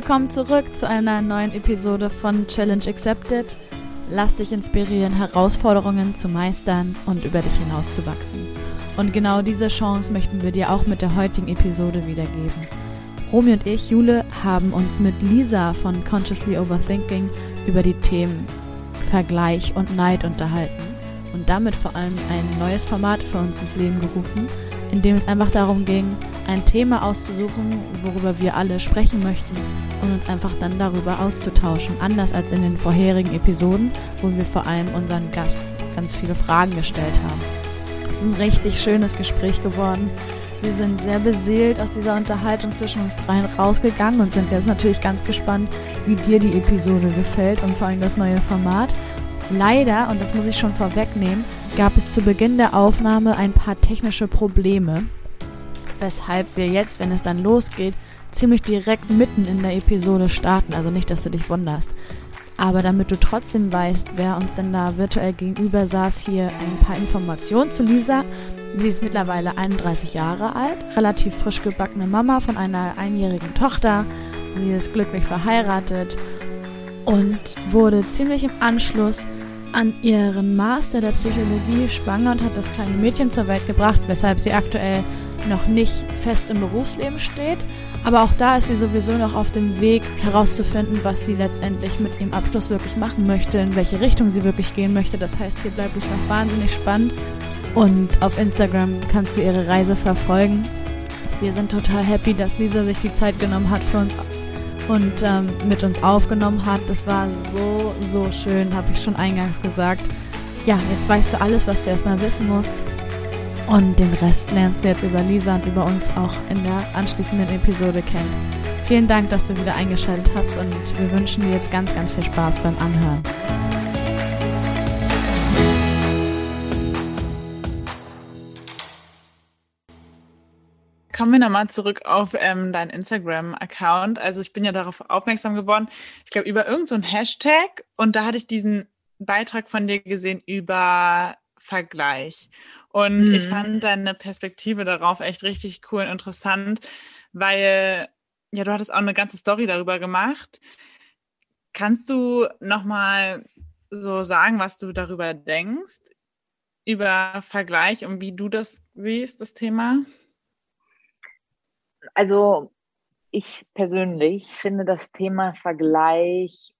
Willkommen zurück zu einer neuen Episode von Challenge Accepted. Lass dich inspirieren, Herausforderungen zu meistern und über dich hinauszuwachsen. Und genau diese Chance möchten wir dir auch mit der heutigen Episode wiedergeben. Romy und ich, Jule, haben uns mit Lisa von Consciously Overthinking über die Themen Vergleich und Neid unterhalten und damit vor allem ein neues Format für uns ins Leben gerufen, in dem es einfach darum ging, ein Thema auszusuchen, worüber wir alle sprechen möchten und uns einfach dann darüber auszutauschen, anders als in den vorherigen Episoden, wo wir vor allem unseren Gast ganz viele Fragen gestellt haben. Es ist ein richtig schönes Gespräch geworden. Wir sind sehr beseelt aus dieser Unterhaltung zwischen uns dreien rausgegangen und sind jetzt natürlich ganz gespannt, wie dir die Episode gefällt und vor allem das neue Format. Leider, und das muss ich schon vorwegnehmen, gab es zu Beginn der Aufnahme ein paar technische Probleme, weshalb wir jetzt, wenn es dann losgeht, ziemlich direkt mitten in der Episode starten. Also nicht, dass du dich wunderst. Aber damit du trotzdem weißt, wer uns denn da virtuell gegenüber saß, hier ein paar Informationen zu Lisa. Sie ist mittlerweile 31 Jahre alt, relativ frisch gebackene Mama von einer einjährigen Tochter. Sie ist glücklich verheiratet und wurde ziemlich im Anschluss an ihren Master der Psychologie schwanger und hat das kleine Mädchen zur Welt gebracht, weshalb sie aktuell noch nicht fest im Berufsleben steht. Aber auch da ist sie sowieso noch auf dem Weg herauszufinden, was sie letztendlich mit dem Abschluss wirklich machen möchte, in welche Richtung sie wirklich gehen möchte. Das heißt, hier bleibt es noch wahnsinnig spannend und auf Instagram kannst du ihre Reise verfolgen. Wir sind total happy, dass Lisa sich die Zeit genommen hat für uns und ähm, mit uns aufgenommen hat. Das war so, so schön, habe ich schon eingangs gesagt. Ja, jetzt weißt du alles, was du erstmal wissen musst. Und den Rest lernst du jetzt über Lisa und über uns auch in der anschließenden Episode kennen. Vielen Dank, dass du wieder eingeschaltet hast und wir wünschen dir jetzt ganz, ganz viel Spaß beim Anhören. Kommen wir nochmal zurück auf ähm, deinen Instagram-Account. Also ich bin ja darauf aufmerksam geworden, ich glaube, über irgendeinen so Hashtag und da hatte ich diesen Beitrag von dir gesehen über Vergleich. Und mhm. ich fand deine Perspektive darauf echt richtig cool und interessant, weil ja, du hattest auch eine ganze Story darüber gemacht. Kannst du nochmal so sagen, was du darüber denkst, über Vergleich und wie du das siehst, das Thema? Also ich persönlich finde das Thema Vergleich,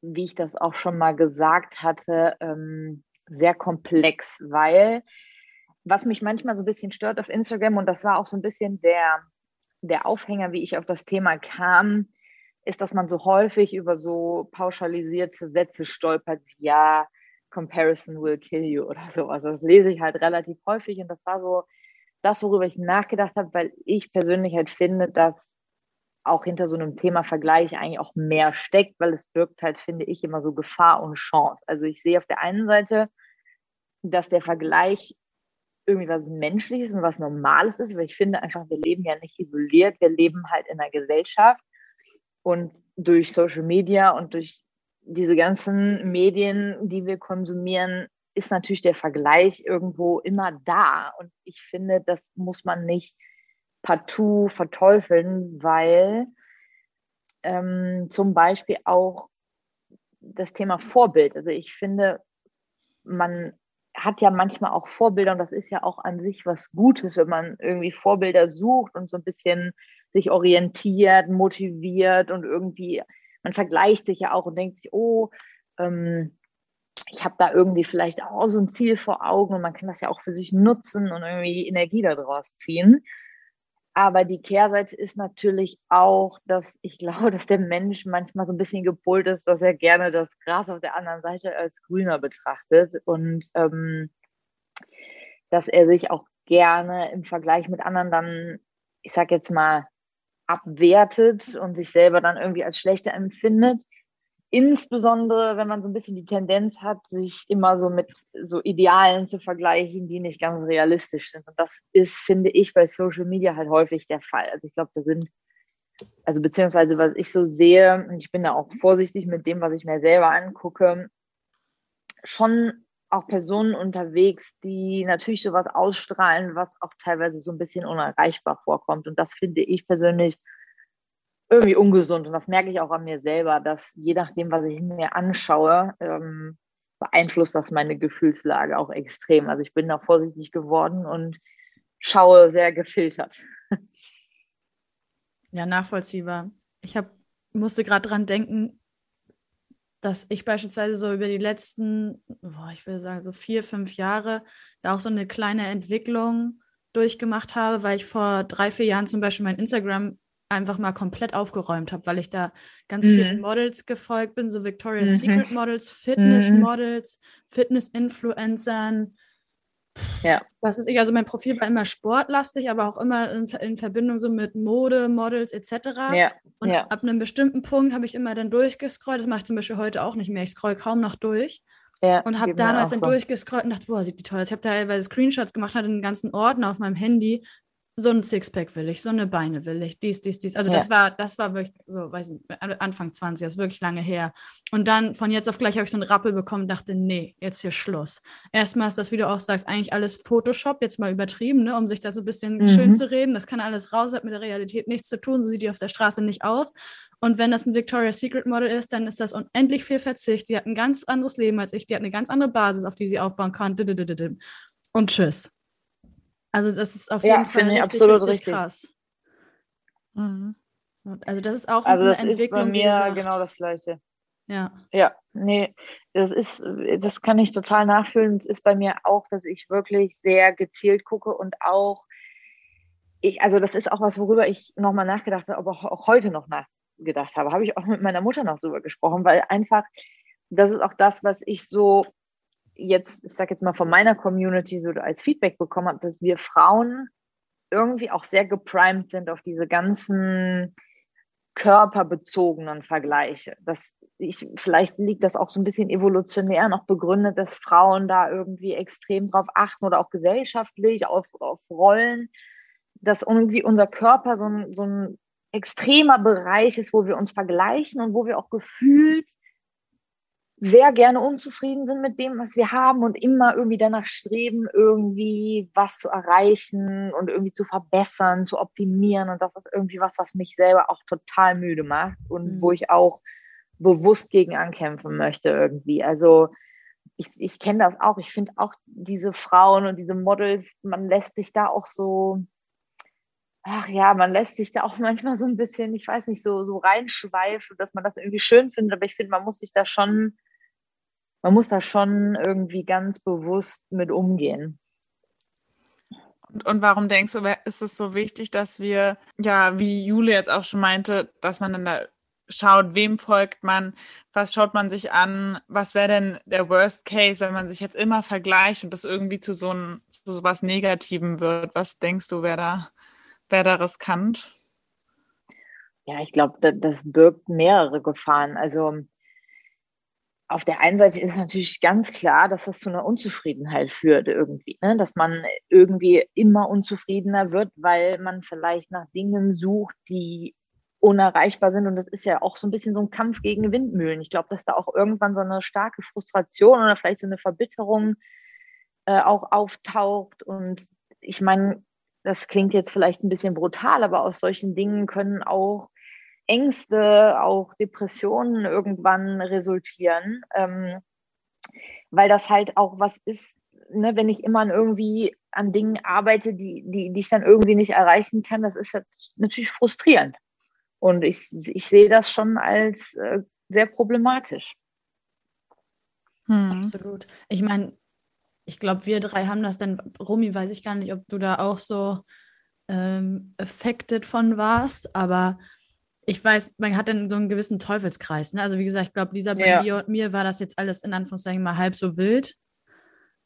wie ich das auch schon mal gesagt hatte, ähm, sehr komplex, weil was mich manchmal so ein bisschen stört auf Instagram, und das war auch so ein bisschen der, der Aufhänger, wie ich auf das Thema kam, ist, dass man so häufig über so pauschalisierte Sätze stolpert, wie ja, Comparison will kill you oder so. Also das lese ich halt relativ häufig und das war so das, worüber ich nachgedacht habe, weil ich persönlich halt finde, dass auch hinter so einem Thema Vergleich eigentlich auch mehr steckt, weil es birgt halt, finde ich, immer so Gefahr und Chance. Also ich sehe auf der einen Seite, dass der Vergleich irgendwie was Menschliches und was Normales ist, weil ich finde einfach, wir leben ja nicht isoliert, wir leben halt in einer Gesellschaft und durch Social Media und durch diese ganzen Medien, die wir konsumieren, ist natürlich der Vergleich irgendwo immer da. Und ich finde, das muss man nicht partout verteufeln, weil ähm, zum Beispiel auch das Thema Vorbild. Also ich finde, man hat ja manchmal auch Vorbilder und das ist ja auch an sich was Gutes, wenn man irgendwie Vorbilder sucht und so ein bisschen sich orientiert, motiviert und irgendwie, man vergleicht sich ja auch und denkt sich, oh, ähm, ich habe da irgendwie vielleicht auch so ein Ziel vor Augen und man kann das ja auch für sich nutzen und irgendwie die Energie daraus ziehen. Aber die Kehrseite ist natürlich auch, dass ich glaube, dass der Mensch manchmal so ein bisschen gepolt ist, dass er gerne das Gras auf der anderen Seite als grüner betrachtet und ähm, dass er sich auch gerne im Vergleich mit anderen dann, ich sag jetzt mal, abwertet und sich selber dann irgendwie als schlechter empfindet. Insbesondere, wenn man so ein bisschen die Tendenz hat, sich immer so mit so Idealen zu vergleichen, die nicht ganz realistisch sind. Und das ist, finde ich, bei Social Media halt häufig der Fall. Also ich glaube, da sind, also beziehungsweise was ich so sehe, und ich bin da auch vorsichtig mit dem, was ich mir selber angucke, schon auch Personen unterwegs, die natürlich sowas ausstrahlen, was auch teilweise so ein bisschen unerreichbar vorkommt. Und das finde ich persönlich irgendwie ungesund. Und das merke ich auch an mir selber, dass je nachdem, was ich mir anschaue, ähm, beeinflusst das meine Gefühlslage auch extrem. Also ich bin da vorsichtig geworden und schaue sehr gefiltert. Ja, nachvollziehbar. Ich hab, musste gerade dran denken, dass ich beispielsweise so über die letzten, boah, ich würde sagen, so vier, fünf Jahre da auch so eine kleine Entwicklung durchgemacht habe, weil ich vor drei, vier Jahren zum Beispiel mein Instagram einfach mal komplett aufgeräumt habe, weil ich da ganz mhm. vielen Models gefolgt bin, so Victoria's mhm. Secret Models, Fitness mhm. Models, Fitness-Influencern. Ja. Was ist ich, also mein Profil war immer sportlastig, aber auch immer in, in Verbindung so mit Mode, Models etc. Ja. Und ja. ab einem bestimmten Punkt habe ich immer dann durchgescrollt. Das mache ich zum Beispiel heute auch nicht mehr. Ich scroll kaum noch durch. Ja, und habe damals dann so. durchgescrollt und dachte, boah, sieht die toll aus. Ich habe teilweise Screenshots gemacht, hatte einen ganzen Ordner auf meinem Handy so ein Sixpack will ich, so eine Beine will ich, dies, dies, dies. Also ja. das war, das war wirklich so, weiß nicht, Anfang 20, das ist wirklich lange her. Und dann von jetzt auf gleich habe ich so einen Rappel bekommen, dachte, nee, jetzt hier Schluss. Erstmal ist das, wie du auch sagst, eigentlich alles Photoshop, jetzt mal übertrieben, ne, um sich das so ein bisschen mhm. schön zu reden. Das kann alles raus, hat mit der Realität nichts zu tun, so sieht die auf der Straße nicht aus. Und wenn das ein Victoria's Secret Model ist, dann ist das unendlich viel Verzicht. Die hat ein ganz anderes Leben als ich, die hat eine ganz andere Basis, auf die sie aufbauen kann. Und tschüss. Also das ist auf jeden ja, Fall richtig, absolut richtig, richtig, krass. Mhm. Also das ist auch also eine das Entwicklung. Ist bei mir genau das Gleiche. Ja. Ja, nee, das ist, das kann ich total nachfühlen. Es ist bei mir auch, dass ich wirklich sehr gezielt gucke und auch, ich, also das ist auch was, worüber ich nochmal nachgedacht habe, aber auch heute noch nachgedacht habe. Habe ich auch mit meiner Mutter noch drüber gesprochen, weil einfach, das ist auch das, was ich so jetzt, ich sage jetzt mal von meiner Community so als Feedback bekommen habe, dass wir Frauen irgendwie auch sehr geprimed sind auf diese ganzen körperbezogenen Vergleiche. Das, ich, vielleicht liegt das auch so ein bisschen evolutionär noch begründet, dass Frauen da irgendwie extrem drauf achten oder auch gesellschaftlich auf, auf Rollen, dass irgendwie unser Körper so ein, so ein extremer Bereich ist, wo wir uns vergleichen und wo wir auch gefühlt sehr gerne unzufrieden sind mit dem, was wir haben und immer irgendwie danach streben, irgendwie was zu erreichen und irgendwie zu verbessern, zu optimieren. Und das ist irgendwie was, was mich selber auch total müde macht und mhm. wo ich auch bewusst gegen ankämpfen möchte irgendwie. Also ich, ich kenne das auch. Ich finde auch diese Frauen und diese Models, man lässt sich da auch so, ach ja, man lässt sich da auch manchmal so ein bisschen, ich weiß nicht, so, so reinschweifen, dass man das irgendwie schön findet. Aber ich finde, man muss sich da schon man muss da schon irgendwie ganz bewusst mit umgehen. Und, und warum denkst du, ist es so wichtig, dass wir, ja, wie Jule jetzt auch schon meinte, dass man dann da schaut, wem folgt man, was schaut man sich an, was wäre denn der Worst Case, wenn man sich jetzt immer vergleicht und das irgendwie zu so, ein, zu so was Negativem wird. Was denkst du, wer da, wer da riskant? Ja, ich glaube, das, das birgt mehrere Gefahren. Also auf der einen Seite ist natürlich ganz klar, dass das zu einer Unzufriedenheit führt irgendwie, ne? dass man irgendwie immer unzufriedener wird, weil man vielleicht nach Dingen sucht, die unerreichbar sind. Und das ist ja auch so ein bisschen so ein Kampf gegen Windmühlen. Ich glaube, dass da auch irgendwann so eine starke Frustration oder vielleicht so eine Verbitterung äh, auch auftaucht. Und ich meine, das klingt jetzt vielleicht ein bisschen brutal, aber aus solchen Dingen können auch Ängste, auch Depressionen irgendwann resultieren, ähm, weil das halt auch was ist, ne, wenn ich immer an irgendwie an Dingen arbeite, die, die, die ich dann irgendwie nicht erreichen kann, das ist natürlich frustrierend. Und ich, ich sehe das schon als äh, sehr problematisch. Hm. Absolut. Ich meine, ich glaube, wir drei haben das dann, Romy, weiß ich gar nicht, ob du da auch so ähm, affected von warst, aber ich weiß, man hat dann so einen gewissen Teufelskreis. Ne? Also wie gesagt, ich glaube, Lisa, bei ja. dir und mir war das jetzt alles in Anführungszeichen mal halb so wild.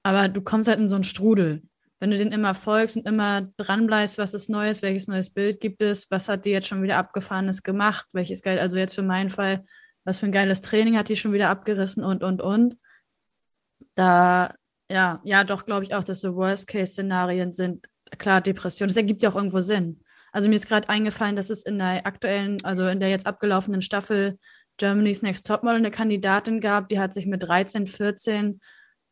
Aber du kommst halt in so einen Strudel. Wenn du den immer folgst und immer dranbleibst, was ist Neues, welches neues Bild gibt es, was hat die jetzt schon wieder abgefahrenes gemacht, welches geil, also jetzt für meinen Fall, was für ein geiles Training hat die schon wieder abgerissen und, und, und. Da, ja, ja, doch glaube ich auch, dass so Worst-Case-Szenarien sind. Klar, Depression, das ergibt ja auch irgendwo Sinn. Also mir ist gerade eingefallen, dass es in der aktuellen, also in der jetzt abgelaufenen Staffel Germany's Next Topmodel eine Kandidatin gab, die hat sich mit 13, 14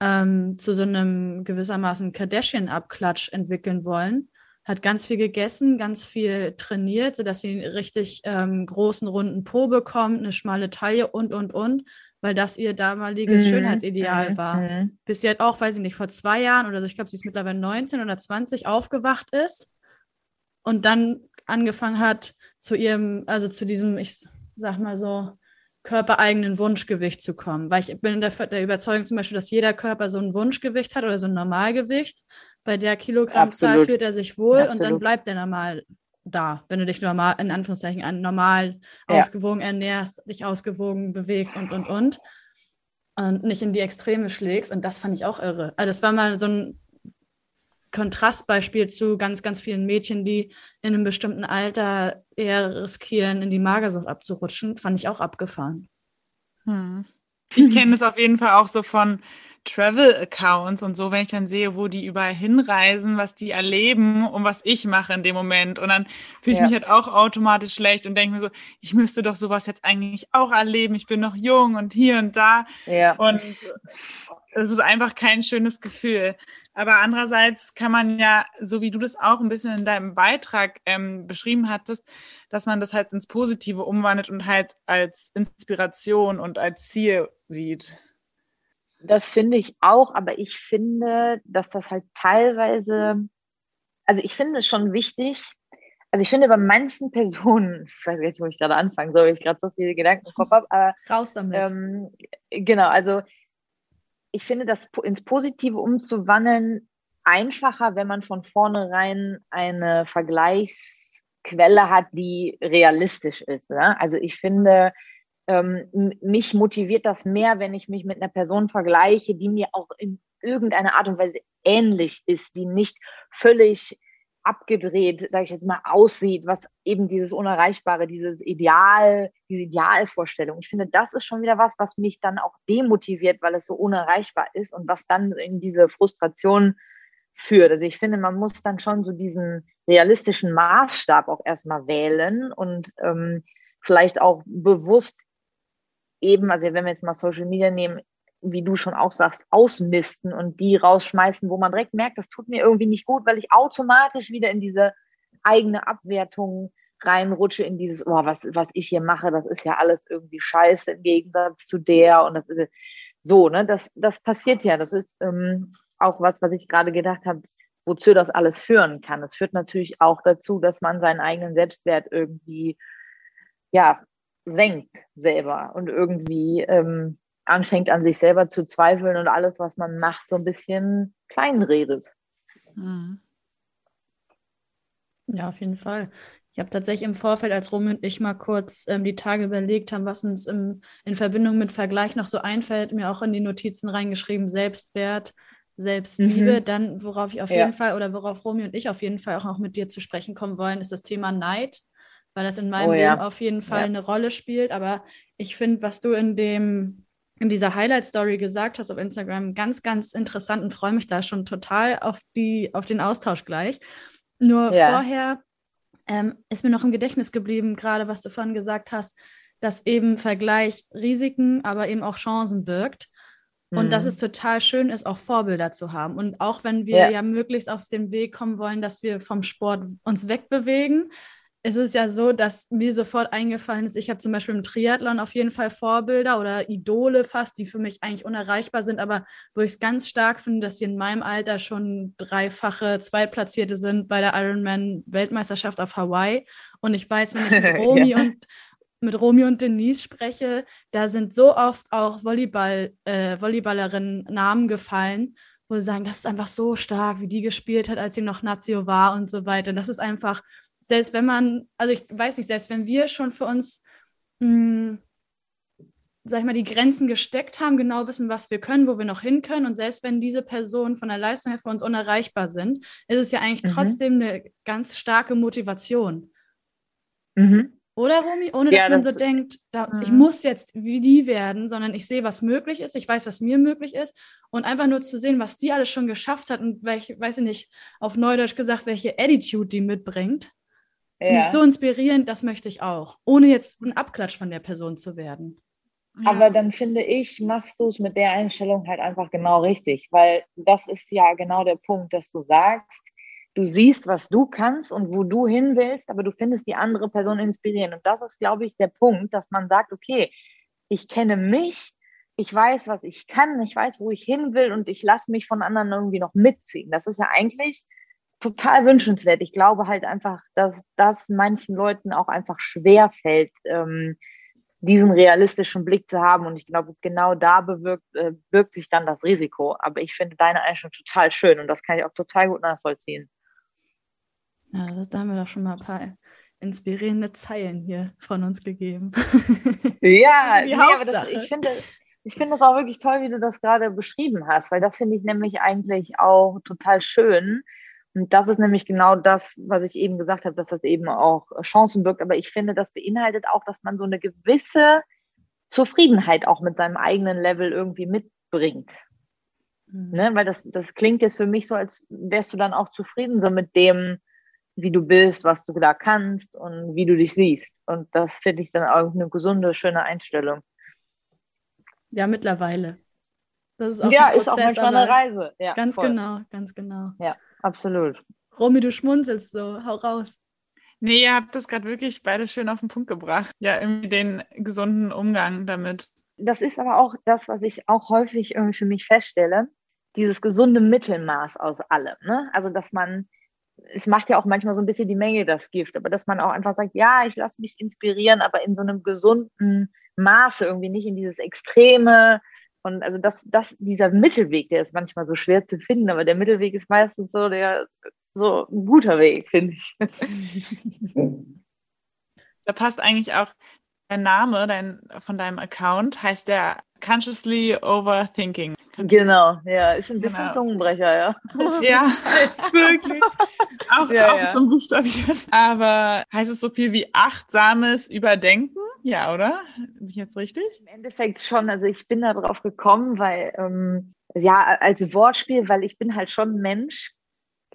ähm, zu so einem gewissermaßen Kardashian-Abklatsch entwickeln wollen. hat ganz viel gegessen, ganz viel trainiert, sodass sie einen richtig ähm, großen, runden Po bekommt, eine schmale Taille und, und, und, weil das ihr damaliges mhm. Schönheitsideal mhm. war. Mhm. Bis sie halt auch, weiß ich nicht, vor zwei Jahren oder so, ich glaube, sie ist mittlerweile 19 oder 20, aufgewacht ist und dann angefangen hat, zu ihrem, also zu diesem, ich sag mal so, körpereigenen Wunschgewicht zu kommen. Weil ich bin der, der Überzeugung zum Beispiel, dass jeder Körper so ein Wunschgewicht hat oder so ein Normalgewicht. Bei der Kilogrammzahl Absolut. fühlt er sich wohl Absolut. und dann bleibt er normal da, wenn du dich normal, in Anführungszeichen, normal ja. ausgewogen ernährst, dich ausgewogen bewegst und, und, und. Und nicht in die Extreme schlägst. Und das fand ich auch irre. Also das war mal so ein Kontrastbeispiel zu ganz, ganz vielen Mädchen, die in einem bestimmten Alter eher riskieren, in die Magersucht abzurutschen, fand ich auch abgefahren. Hm. Ich kenne es auf jeden Fall auch so von Travel-Accounts und so, wenn ich dann sehe, wo die überall hinreisen, was die erleben und was ich mache in dem Moment. Und dann fühle ich ja. mich halt auch automatisch schlecht und denke mir so, ich müsste doch sowas jetzt eigentlich auch erleben. Ich bin noch jung und hier und da. Ja. Und es ist einfach kein schönes Gefühl. Aber andererseits kann man ja, so wie du das auch ein bisschen in deinem Beitrag ähm, beschrieben hattest, dass man das halt ins Positive umwandelt und halt als Inspiration und als Ziel sieht. Das finde ich auch, aber ich finde, dass das halt teilweise, also ich finde es schon wichtig, also ich finde bei manchen Personen, ich weiß gar nicht, wo ich gerade anfangen soll, weil ich gerade so viele Gedanken im Kopf habe, aber raus damit. Ähm, genau, also ich finde das ins Positive umzuwandeln einfacher, wenn man von vornherein eine Vergleichsquelle hat, die realistisch ist. Ne? Also ich finde, ähm, mich motiviert das mehr, wenn ich mich mit einer Person vergleiche, die mir auch in irgendeiner Art und Weise ähnlich ist, die nicht völlig abgedreht, sage ich jetzt mal, aussieht, was eben dieses Unerreichbare, dieses Ideal, diese Idealvorstellung. Ich finde, das ist schon wieder was, was mich dann auch demotiviert, weil es so unerreichbar ist und was dann in diese Frustration führt. Also ich finde, man muss dann schon so diesen realistischen Maßstab auch erstmal wählen und ähm, vielleicht auch bewusst eben, also wenn wir jetzt mal Social Media nehmen, wie du schon auch sagst, ausmisten und die rausschmeißen, wo man direkt merkt, das tut mir irgendwie nicht gut, weil ich automatisch wieder in diese eigene Abwertung reinrutsche, in dieses, oh, was, was ich hier mache, das ist ja alles irgendwie scheiße im Gegensatz zu der und das ist so, ne, das, das passiert ja, das ist ähm, auch was, was ich gerade gedacht habe, wozu das alles führen kann. Es führt natürlich auch dazu, dass man seinen eigenen Selbstwert irgendwie, ja, senkt selber und irgendwie ähm, anfängt an sich selber zu zweifeln und alles, was man macht, so ein bisschen kleinredet. Mhm. Ja, auf jeden Fall. Ich habe tatsächlich im Vorfeld, als Romy und ich mal kurz ähm, die Tage überlegt haben, was uns im, in Verbindung mit Vergleich noch so einfällt, mir auch in die Notizen reingeschrieben, Selbstwert, Selbstliebe. Mhm. Dann, worauf ich auf ja. jeden Fall oder worauf Romy und ich auf jeden Fall auch noch mit dir zu sprechen kommen wollen, ist das Thema Neid, weil das in meinem oh, ja. Leben auf jeden Fall ja. eine Rolle spielt. Aber ich finde, was du in dem in dieser Highlight-Story gesagt hast auf Instagram, ganz, ganz interessant und freue mich da schon total auf, die, auf den Austausch gleich. Nur ja. vorher ähm, ist mir noch im Gedächtnis geblieben, gerade was du vorhin gesagt hast, dass eben Vergleich Risiken, aber eben auch Chancen birgt. Und mhm. dass es total schön ist, auch Vorbilder zu haben. Und auch wenn wir ja. ja möglichst auf den Weg kommen wollen, dass wir vom Sport uns wegbewegen, es ist ja so, dass mir sofort eingefallen ist, ich habe zum Beispiel im Triathlon auf jeden Fall Vorbilder oder Idole fast, die für mich eigentlich unerreichbar sind, aber wo ich es ganz stark finde, dass sie in meinem Alter schon dreifache Zweitplatzierte sind bei der Ironman-Weltmeisterschaft auf Hawaii. Und ich weiß, wenn ich mit Romy ja. und mit Romy und Denise spreche, da sind so oft auch Volleyball, äh, Volleyballerinnen Namen gefallen, wo sie sagen, das ist einfach so stark, wie die gespielt hat, als sie noch Nazio war und so weiter. Und das ist einfach selbst wenn man, also ich weiß nicht, selbst wenn wir schon für uns, mh, hm, sag ich mal, die Grenzen gesteckt haben, genau wissen, was wir können, wo wir noch hin können und selbst wenn diese Personen von der Leistung her für uns unerreichbar sind, ist es ja eigentlich mhm. trotzdem eine ganz starke Motivation. Mhm. Oder, Romy? Ohne dass ja, man so denkt, da, mhm. ich muss jetzt wie die werden, sondern ich sehe, was möglich ist, ich weiß, was mir möglich ist und einfach nur zu sehen, was die alles schon geschafft hat und welche, weiß ich nicht, auf Neudeutsch gesagt, welche Attitude die mitbringt. Finde ja. ich so inspirierend, das möchte ich auch, ohne jetzt ein Abklatsch von der Person zu werden. Ja. Aber dann finde ich, machst du es mit der Einstellung halt einfach genau richtig, weil das ist ja genau der Punkt, dass du sagst, du siehst, was du kannst und wo du hin willst, aber du findest die andere Person inspirierend. Und das ist, glaube ich, der Punkt, dass man sagt, okay, ich kenne mich, ich weiß, was ich kann, ich weiß, wo ich hin will und ich lasse mich von anderen irgendwie noch mitziehen. Das ist ja eigentlich total wünschenswert. Ich glaube halt einfach, dass das manchen Leuten auch einfach schwer fällt, ähm, diesen realistischen Blick zu haben. Und ich glaube, genau da bewirkt, äh, birgt sich dann das Risiko. Aber ich finde deine Einstellung total schön und das kann ich auch total gut nachvollziehen. Ja, da haben wir doch schon mal ein paar inspirierende Zeilen hier von uns gegeben. Ja, nee, aber das, ich finde, ich finde es auch wirklich toll, wie du das gerade beschrieben hast, weil das finde ich nämlich eigentlich auch total schön. Und das ist nämlich genau das, was ich eben gesagt habe, dass das eben auch Chancen birgt. Aber ich finde, das beinhaltet auch, dass man so eine gewisse Zufriedenheit auch mit seinem eigenen Level irgendwie mitbringt. Mhm. Ne? Weil das, das klingt jetzt für mich so, als wärst du dann auch zufrieden so mit dem, wie du bist, was du da kannst und wie du dich siehst. Und das finde ich dann auch eine gesunde, schöne Einstellung. Ja, mittlerweile. Das ist auch ja, Prozess, ist auch manchmal eine Reise. Ja, ganz voll. genau, ganz genau. Ja, absolut. Romy, du schmunzelst so, hau raus. Nee, ihr habt das gerade wirklich beide schön auf den Punkt gebracht. Ja, irgendwie den gesunden Umgang damit. Das ist aber auch das, was ich auch häufig irgendwie für mich feststelle. Dieses gesunde Mittelmaß aus allem. Ne? Also, dass man es macht ja auch manchmal so ein bisschen die Menge das Gift, aber dass man auch einfach sagt, ja, ich lasse mich inspirieren, aber in so einem gesunden Maße, irgendwie nicht in dieses Extreme. Und also das, das, dieser Mittelweg, der ist manchmal so schwer zu finden, aber der Mittelweg ist meistens so der so ein guter Weg, finde ich. Da passt eigentlich auch der Name dein, von deinem Account, heißt der Consciously Overthinking. Genau, ja, ist ein bisschen genau. Zungenbrecher, ja. Ja, wirklich. Auch, ja, auch ja. zum Buchstabieren. Aber heißt es so viel wie achtsames Überdenken? Ja, oder? Bin ich jetzt richtig? Im Endeffekt schon. Also ich bin da drauf gekommen, weil, ähm, ja, als Wortspiel, weil ich bin halt schon Mensch.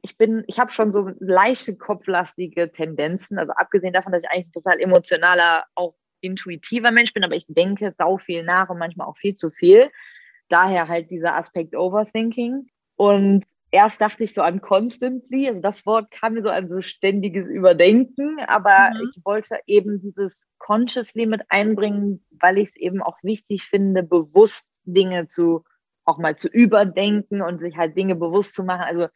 Ich bin, ich habe schon so leichte kopflastige Tendenzen. Also abgesehen davon, dass ich eigentlich ein total emotionaler, auch intuitiver Mensch bin, aber ich denke sau viel nach und manchmal auch viel zu viel. Daher halt dieser Aspekt Overthinking. Und erst dachte ich so an constantly, also das Wort kam mir so an so ständiges Überdenken, aber mhm. ich wollte eben dieses consciously mit einbringen, weil ich es eben auch wichtig finde, bewusst Dinge zu auch mal zu überdenken und sich halt Dinge bewusst zu machen. Also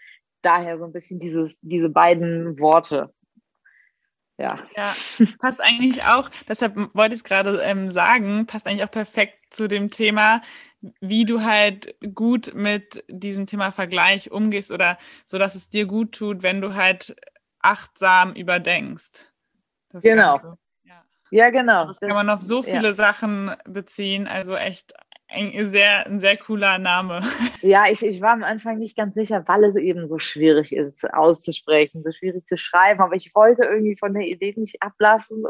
daher so ein bisschen dieses, diese beiden Worte ja. Ja, passt eigentlich auch, deshalb wollte ich es gerade ähm, sagen, passt eigentlich auch perfekt zu dem Thema, wie du halt gut mit diesem Thema Vergleich umgehst oder so, dass es dir gut tut, wenn du halt achtsam überdenkst. Das genau. Ja. ja. genau. Das kann man auf so viele ja. Sachen beziehen, also echt ein sehr, ein sehr cooler Name. Ja, ich, ich war am Anfang nicht ganz sicher, weil es eben so schwierig ist auszusprechen, so schwierig zu schreiben, aber ich wollte irgendwie von der Idee nicht ablassen.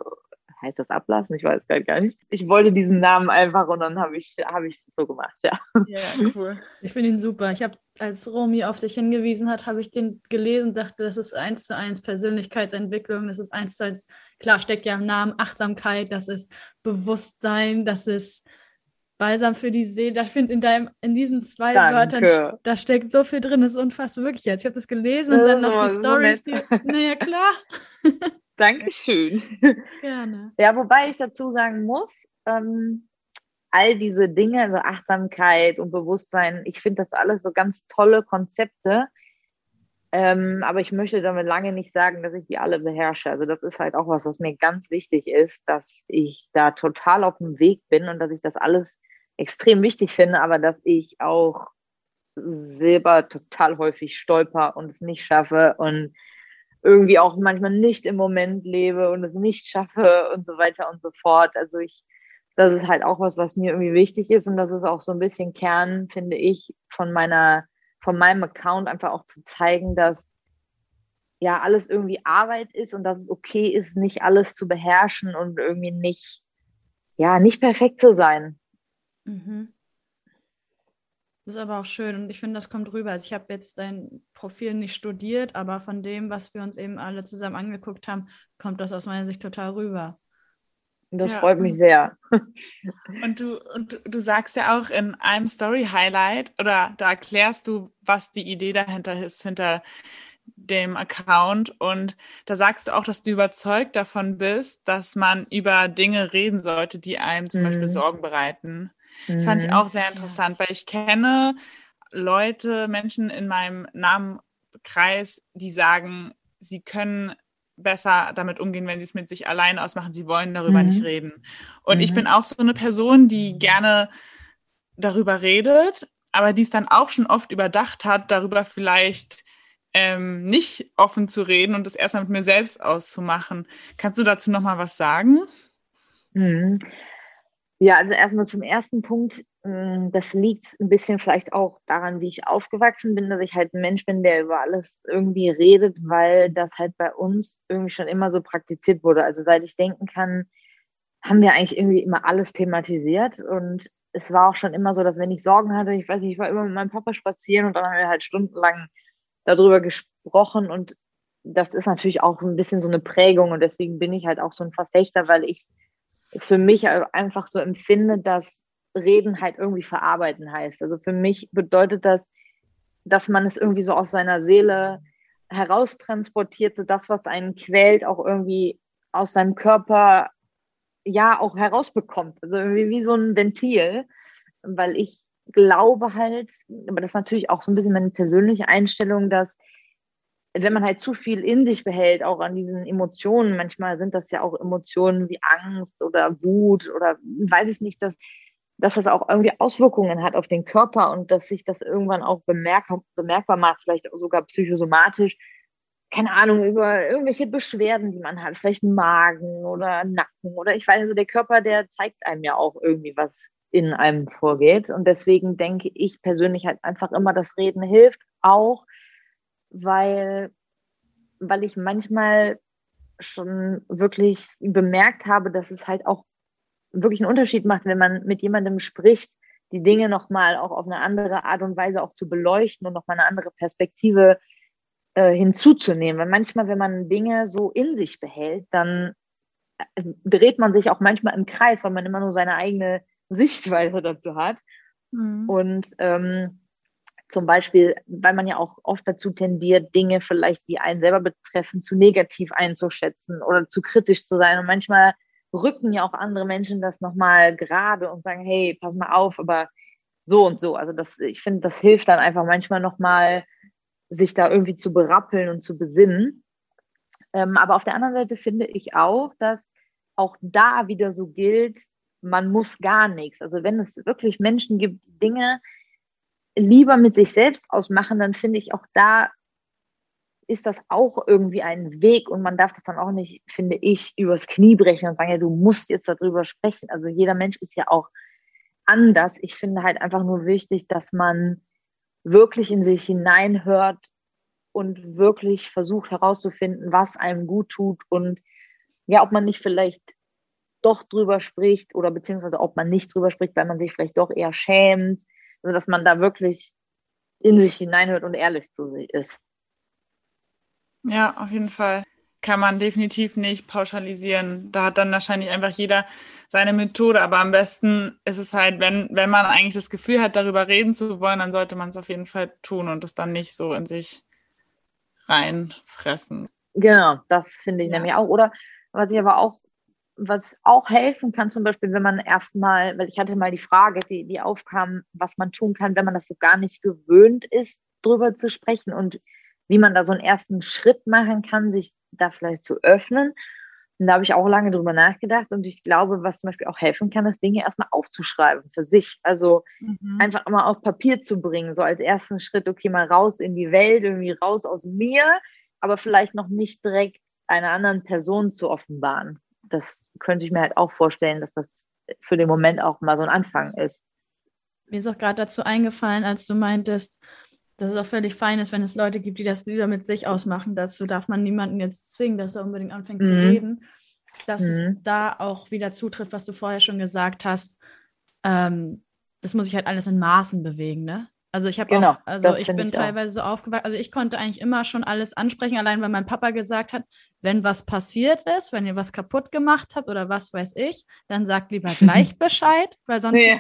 Heißt das ablassen? Ich weiß gar nicht. Ich wollte diesen Namen einfach und dann habe ich es hab so gemacht, ja. Ja, cool. Ich finde ihn super. Ich habe, als Romy auf dich hingewiesen hat, habe ich den gelesen, dachte, das ist eins zu eins Persönlichkeitsentwicklung, das ist eins zu eins, klar steckt ja im Namen Achtsamkeit, das ist Bewusstsein, das ist Balsam für die Seele. Da finde in deinem, in diesen zwei Danke. Wörtern, da steckt so viel drin. Das ist unfassbar wirklich jetzt. Ich habe das gelesen und dann noch die Stories. Die, naja, klar. Dankeschön. Gerne. Ja, wobei ich dazu sagen muss, ähm, all diese Dinge, also Achtsamkeit und Bewusstsein, ich finde das alles so ganz tolle Konzepte. Ähm, aber ich möchte damit lange nicht sagen, dass ich die alle beherrsche. Also das ist halt auch was, was mir ganz wichtig ist, dass ich da total auf dem Weg bin und dass ich das alles extrem wichtig finde, aber dass ich auch selber total häufig stolper und es nicht schaffe und irgendwie auch manchmal nicht im Moment lebe und es nicht schaffe und so weiter und so fort. Also ich, das ist halt auch was, was mir irgendwie wichtig ist und das ist auch so ein bisschen Kern, finde ich, von meiner, von meinem Account einfach auch zu zeigen, dass ja alles irgendwie Arbeit ist und dass es okay ist, nicht alles zu beherrschen und irgendwie nicht, ja, nicht perfekt zu sein. Mhm. Das ist aber auch schön und ich finde, das kommt rüber. Also ich habe jetzt dein Profil nicht studiert, aber von dem, was wir uns eben alle zusammen angeguckt haben, kommt das aus meiner Sicht total rüber. Das ja. freut mich sehr. Und du, und du sagst ja auch in einem Story-Highlight oder da erklärst du, was die Idee dahinter ist, hinter dem Account und da sagst du auch, dass du überzeugt davon bist, dass man über Dinge reden sollte, die einem zum mhm. Beispiel Sorgen bereiten. Das fand ich mhm. auch sehr interessant, weil ich kenne Leute, Menschen in meinem Namenkreis, die sagen, sie können besser damit umgehen, wenn sie es mit sich allein ausmachen. Sie wollen darüber mhm. nicht reden. Und mhm. ich bin auch so eine Person, die gerne darüber redet, aber die es dann auch schon oft überdacht hat, darüber vielleicht ähm, nicht offen zu reden und das erstmal mit mir selbst auszumachen. Kannst du dazu nochmal was sagen? Mhm. Ja, also erstmal zum ersten Punkt. Mm, das liegt ein bisschen vielleicht auch daran, wie ich aufgewachsen bin, dass ich halt ein Mensch bin, der über alles irgendwie redet, weil das halt bei uns irgendwie schon immer so praktiziert wurde. Also seit ich denken kann, haben wir eigentlich irgendwie immer alles thematisiert und es war auch schon immer so, dass wenn ich Sorgen hatte, ich weiß nicht, ich war immer mit meinem Papa spazieren und dann haben wir halt stundenlang darüber gesprochen und das ist natürlich auch ein bisschen so eine Prägung und deswegen bin ich halt auch so ein Verfechter, weil ich es für mich einfach so empfinde, dass Reden halt irgendwie verarbeiten heißt. Also für mich bedeutet das, dass man es irgendwie so aus seiner Seele heraustransportiert, so das, was einen quält, auch irgendwie aus seinem Körper ja auch herausbekommt. Also irgendwie wie so ein Ventil, weil ich glaube halt, aber das ist natürlich auch so ein bisschen meine persönliche Einstellung, dass wenn man halt zu viel in sich behält, auch an diesen Emotionen, manchmal sind das ja auch Emotionen wie Angst oder Wut oder weiß ich nicht, dass, dass das auch irgendwie Auswirkungen hat auf den Körper und dass sich das irgendwann auch bemerk bemerkbar macht, vielleicht sogar psychosomatisch, keine Ahnung, über irgendwelche Beschwerden, die man hat, vielleicht Magen oder Nacken oder ich weiß, also der Körper, der zeigt einem ja auch irgendwie, was in einem vorgeht. Und deswegen denke ich persönlich halt einfach immer, das Reden hilft auch, weil, weil ich manchmal schon wirklich bemerkt habe, dass es halt auch wirklich einen Unterschied macht, wenn man mit jemandem spricht, die Dinge nochmal auch auf eine andere Art und Weise auch zu beleuchten und nochmal eine andere Perspektive äh, hinzuzunehmen. Weil manchmal, wenn man Dinge so in sich behält, dann äh, dreht man sich auch manchmal im Kreis, weil man immer nur seine eigene Sichtweise dazu hat. Mhm. Und ähm, zum Beispiel, weil man ja auch oft dazu tendiert, Dinge vielleicht, die einen selber betreffen, zu negativ einzuschätzen oder zu kritisch zu sein. Und manchmal rücken ja auch andere Menschen das nochmal gerade und sagen, hey, pass mal auf, aber so und so. Also das, ich finde, das hilft dann einfach manchmal nochmal, sich da irgendwie zu berappeln und zu besinnen. Ähm, aber auf der anderen Seite finde ich auch, dass auch da wieder so gilt, man muss gar nichts. Also wenn es wirklich Menschen gibt, Dinge lieber mit sich selbst ausmachen, dann finde ich auch da ist das auch irgendwie ein Weg und man darf das dann auch nicht, finde ich, übers Knie brechen und sagen, ja, du musst jetzt darüber sprechen. Also jeder Mensch ist ja auch anders. Ich finde halt einfach nur wichtig, dass man wirklich in sich hineinhört und wirklich versucht herauszufinden, was einem gut tut und ja, ob man nicht vielleicht doch drüber spricht oder beziehungsweise ob man nicht drüber spricht, weil man sich vielleicht doch eher schämt also dass man da wirklich in sich hineinhört und ehrlich zu sich ist. Ja, auf jeden Fall. Kann man definitiv nicht pauschalisieren. Da hat dann wahrscheinlich einfach jeder seine Methode. Aber am besten ist es halt, wenn, wenn man eigentlich das Gefühl hat, darüber reden zu wollen, dann sollte man es auf jeden Fall tun und es dann nicht so in sich reinfressen. Genau, das finde ich ja. nämlich auch. Oder was ich aber auch was auch helfen kann, zum Beispiel, wenn man erstmal, weil ich hatte mal die Frage, die, die aufkam, was man tun kann, wenn man das so gar nicht gewöhnt ist, drüber zu sprechen und wie man da so einen ersten Schritt machen kann, sich da vielleicht zu öffnen. Und da habe ich auch lange drüber nachgedacht und ich glaube, was zum Beispiel auch helfen kann, ist Dinge erstmal aufzuschreiben für sich. Also mhm. einfach mal auf Papier zu bringen, so als ersten Schritt, okay, mal raus in die Welt, irgendwie raus aus mir, aber vielleicht noch nicht direkt einer anderen Person zu offenbaren das könnte ich mir halt auch vorstellen, dass das für den Moment auch mal so ein Anfang ist. Mir ist auch gerade dazu eingefallen, als du meintest, dass es auch völlig fein ist, wenn es Leute gibt, die das lieber mit sich ausmachen. Dazu darf man niemanden jetzt zwingen, dass er unbedingt anfängt mhm. zu reden. Dass mhm. es da auch wieder zutrifft, was du vorher schon gesagt hast. Ähm, das muss ich halt alles in Maßen bewegen, ne? Also ich habe genau, auch, also ich bin ich teilweise so aufgewachsen, also ich konnte eigentlich immer schon alles ansprechen, allein weil mein Papa gesagt hat, wenn was passiert ist, wenn ihr was kaputt gemacht habt oder was weiß ich, dann sagt lieber gleich Bescheid, weil sonst, ja.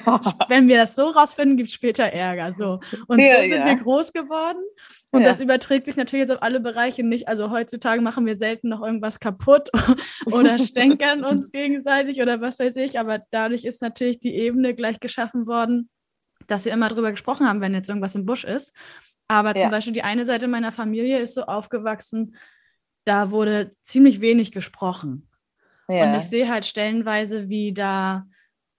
wenn wir das so rausfinden, gibt es später Ärger. So. Und ja, so sind ja. wir groß geworden. Und das überträgt sich natürlich jetzt auf alle Bereiche nicht. Also heutzutage machen wir selten noch irgendwas kaputt oder stänkern uns gegenseitig oder was weiß ich. Aber dadurch ist natürlich die Ebene gleich geschaffen worden, dass wir immer drüber gesprochen haben, wenn jetzt irgendwas im Busch ist. Aber ja. zum Beispiel die eine Seite meiner Familie ist so aufgewachsen, da wurde ziemlich wenig gesprochen. Ja. Und ich sehe halt stellenweise, wie da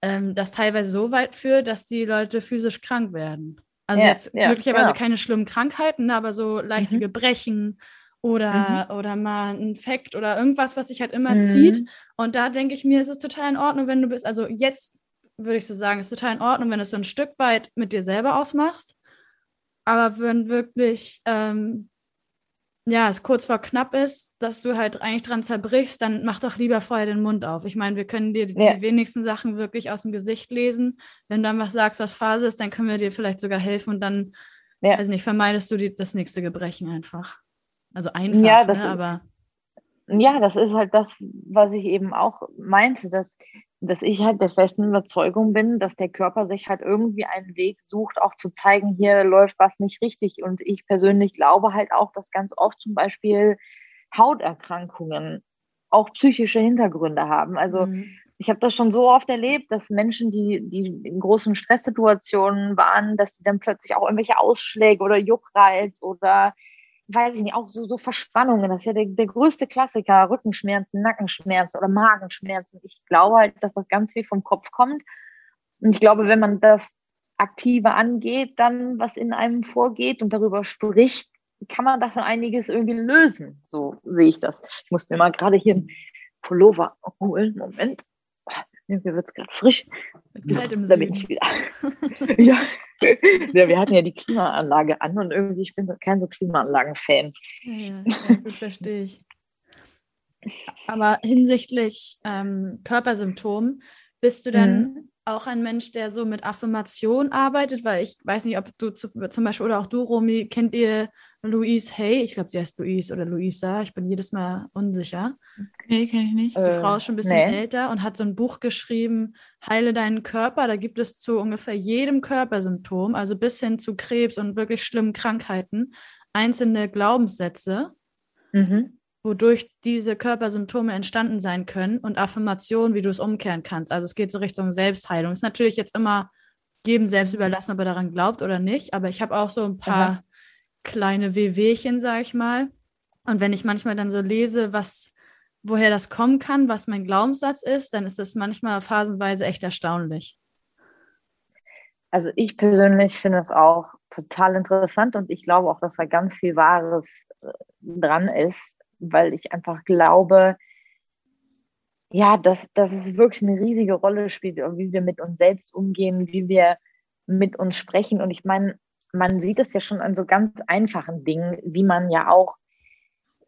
ähm, das teilweise so weit führt, dass die Leute physisch krank werden. Also ja, jetzt möglicherweise genau. keine schlimmen Krankheiten, aber so leichte mhm. Gebrechen oder, mhm. oder mal ein Infekt oder irgendwas, was sich halt immer mhm. zieht. Und da denke ich mir, es ist total in Ordnung, wenn du bist, also jetzt würde ich so sagen, es ist total in Ordnung, wenn du es so ein Stück weit mit dir selber ausmachst. Aber wenn wirklich ähm, ja, es kurz vor knapp ist, dass du halt eigentlich dran zerbrichst, dann mach doch lieber vorher den Mund auf. Ich meine, wir können dir ja. die wenigsten Sachen wirklich aus dem Gesicht lesen. Wenn du einfach sagst, was Phase ist, dann können wir dir vielleicht sogar helfen und dann, ja. also nicht, vermeidest du die, das nächste Gebrechen einfach. Also einfach, ja, das ne, aber. Ja, das ist halt das, was ich eben auch meinte, dass dass ich halt der festen Überzeugung bin, dass der Körper sich halt irgendwie einen Weg sucht, auch zu zeigen, hier läuft was nicht richtig. Und ich persönlich glaube halt auch, dass ganz oft zum Beispiel Hauterkrankungen auch psychische Hintergründe haben. Also mhm. ich habe das schon so oft erlebt, dass Menschen, die, die in großen Stresssituationen waren, dass sie dann plötzlich auch irgendwelche Ausschläge oder Juckreiz oder weiß ich nicht, auch so, so Verspannungen, das ist ja der, der größte Klassiker, Rückenschmerzen, Nackenschmerzen oder Magenschmerzen. Ich glaube halt, dass das ganz viel vom Kopf kommt. Und ich glaube, wenn man das aktiver angeht, dann was in einem vorgeht und darüber spricht, kann man davon einiges irgendwie lösen. So sehe ich das. Ich muss mir mal gerade hier einen Pullover holen. Moment. Mir wird es gerade frisch. Kalt im da bin ich wieder. ja. ja, wir hatten ja die Klimaanlage an und irgendwie, ich bin kein so Klimaanlagen-Fan. Ja, ja, gut, verstehe ich. Aber hinsichtlich ähm, Körpersymptomen, bist du dann mhm. Auch ein Mensch, der so mit Affirmation arbeitet? Weil ich weiß nicht, ob du zu, zum Beispiel oder auch du, Romy, kennt ihr Louise Hay, ich glaube, sie heißt Louise oder Luisa, ich bin jedes Mal unsicher. Nee, kenne ich nicht. Die äh, Frau ist schon ein bisschen nee. älter und hat so ein Buch geschrieben, Heile deinen Körper. Da gibt es zu ungefähr jedem Körpersymptom, also bis hin zu Krebs und wirklich schlimmen Krankheiten, einzelne Glaubenssätze, mhm. Wodurch diese Körpersymptome entstanden sein können und Affirmationen, wie du es umkehren kannst. Also es geht so Richtung Selbstheilung. Ist natürlich jetzt immer jedem selbst überlassen, ob er daran glaubt oder nicht, aber ich habe auch so ein paar. Aha kleine Wehwehchen, sag ich mal. Und wenn ich manchmal dann so lese, was, woher das kommen kann, was mein Glaubenssatz ist, dann ist das manchmal phasenweise echt erstaunlich. Also ich persönlich finde es auch total interessant und ich glaube auch, dass da ganz viel Wahres äh, dran ist, weil ich einfach glaube, ja, dass, dass es wirklich eine riesige Rolle spielt, wie wir mit uns selbst umgehen, wie wir mit uns sprechen. Und ich meine, man sieht es ja schon an so ganz einfachen Dingen, wie man ja auch,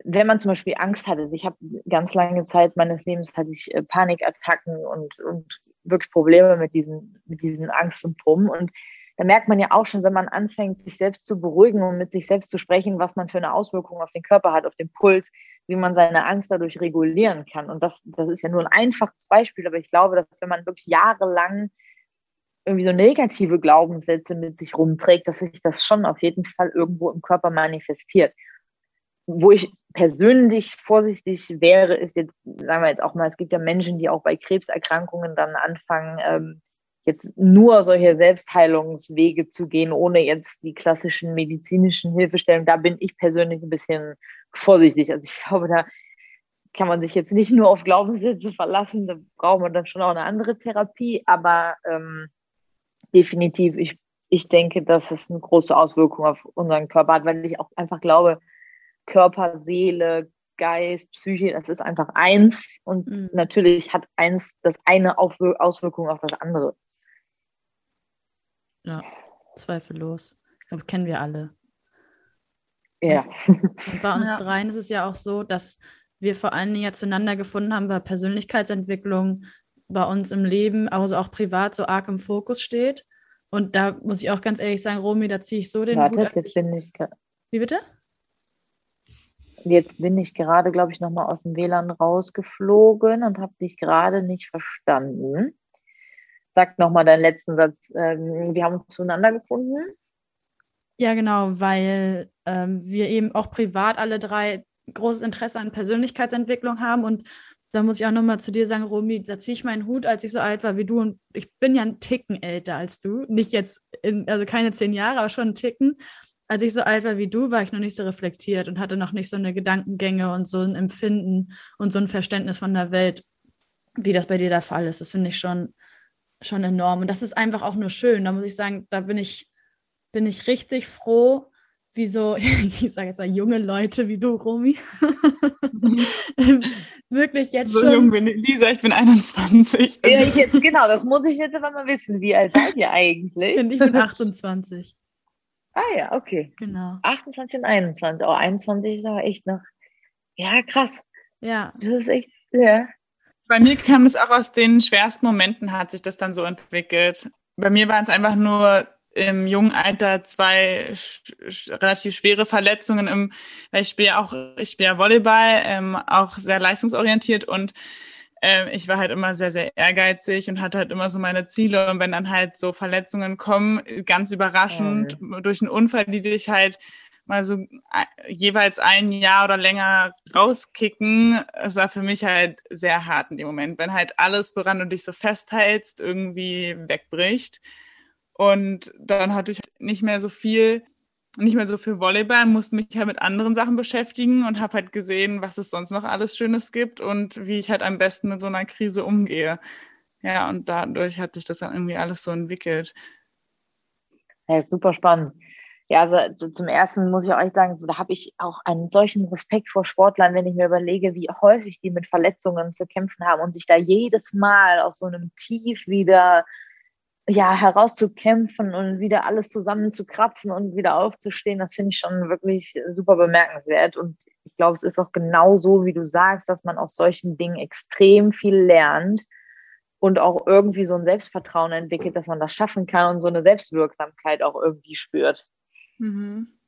wenn man zum Beispiel Angst hatte, ich habe ganz lange Zeit meines Lebens hatte ich äh, Panikattacken und, und wirklich Probleme mit diesen, mit diesen Angstsymptomen. Und da merkt man ja auch schon, wenn man anfängt, sich selbst zu beruhigen und mit sich selbst zu sprechen, was man für eine Auswirkung auf den Körper hat, auf den Puls, wie man seine Angst dadurch regulieren kann. Und das, das ist ja nur ein einfaches Beispiel, aber ich glaube, dass wenn man wirklich jahrelang irgendwie so negative Glaubenssätze mit sich rumträgt, dass sich das schon auf jeden Fall irgendwo im Körper manifestiert. Wo ich persönlich vorsichtig wäre, ist jetzt, sagen wir jetzt auch mal, es gibt ja Menschen, die auch bei Krebserkrankungen dann anfangen, ähm, jetzt nur solche Selbstheilungswege zu gehen, ohne jetzt die klassischen medizinischen Hilfestellungen. Da bin ich persönlich ein bisschen vorsichtig. Also ich glaube, da kann man sich jetzt nicht nur auf Glaubenssätze verlassen, da braucht man dann schon auch eine andere Therapie. Aber ähm, definitiv, ich, ich denke, dass es eine große Auswirkung auf unseren Körper hat, weil ich auch einfach glaube, Körper, Seele, Geist, Psyche, das ist einfach eins und mhm. natürlich hat eins das eine Auswirkung auf das andere. Ja, zweifellos. Ich glaube, kennen wir alle. Ja. Und bei uns ja. dreien ist es ja auch so, dass wir vor allen Dingen ja zueinander gefunden haben, weil Persönlichkeitsentwicklung bei uns im Leben, also auch privat, so arg im Fokus steht. Und da muss ich auch ganz ehrlich sagen, Romy, da ziehe ich so den Warte, Hut. Jetzt bin ich Wie bitte? Jetzt bin ich gerade, glaube ich, nochmal aus dem WLAN rausgeflogen und habe dich gerade nicht verstanden. Sag nochmal deinen letzten Satz. Ähm, wir haben uns zueinander gefunden. Ja, genau, weil ähm, wir eben auch privat alle drei großes Interesse an Persönlichkeitsentwicklung haben und da muss ich auch nochmal zu dir sagen, Romy, da ziehe ich meinen Hut, als ich so alt war wie du. Und ich bin ja einen Ticken älter als du. Nicht jetzt, in, also keine zehn Jahre, aber schon einen Ticken. Als ich so alt war wie du, war ich noch nicht so reflektiert und hatte noch nicht so eine Gedankengänge und so ein Empfinden und so ein Verständnis von der Welt, wie das bei dir der Fall ist. Das finde ich schon, schon enorm. Und das ist einfach auch nur schön. Da muss ich sagen, da bin ich, bin ich richtig froh, wie so, ich sage jetzt mal junge Leute wie du, Romy, wirklich jetzt so schon. jung bin ich. Lisa, ich bin 21. Ja, ich jetzt, genau, das muss ich jetzt aber mal wissen. Wie alt seid ihr eigentlich? Ich bin 28. ah ja, okay. Genau. 28 und 21. Oh, 21 ist aber echt noch. Ja, krass. Ja. Das ist echt, ja. Bei mir kam es auch aus den schwersten Momenten, hat sich das dann so entwickelt. Bei mir waren es einfach nur im jungen Alter zwei sch relativ schwere Verletzungen im, weil ich spiele auch, ich spiele ja Volleyball, ähm, auch sehr leistungsorientiert und ähm, ich war halt immer sehr, sehr ehrgeizig und hatte halt immer so meine Ziele und wenn dann halt so Verletzungen kommen, ganz überraschend Oh. durch einen Unfall, die dich halt mal so jeweils ein Jahr oder länger rauskicken, es war für mich halt sehr hart in dem Moment, wenn halt alles, woran du dich so festhältst, irgendwie wegbricht. Und dann hatte ich nicht mehr so viel, nicht mehr so viel Volleyball, musste mich halt mit anderen Sachen beschäftigen und habe halt gesehen, was es sonst noch alles Schönes gibt und wie ich halt am besten mit so einer Krise umgehe. Ja, und dadurch hat sich das dann irgendwie alles so entwickelt. Ist super spannend. Ja, also so zum ersten muss ich echt sagen, da habe ich auch einen solchen Respekt vor Sportlern, wenn ich mir überlege, wie häufig die mit Verletzungen zu kämpfen haben und sich da jedes Mal aus so einem Tief wieder ja, herauszukämpfen und wieder alles zusammenzukratzen und wieder aufzustehen, das finde ich schon wirklich super bemerkenswert. Und ich glaube, es ist auch genau so, wie du sagst, dass man aus solchen Dingen extrem viel lernt und auch irgendwie so ein Selbstvertrauen entwickelt, dass man das schaffen kann und so eine Selbstwirksamkeit auch irgendwie spürt. Mhm.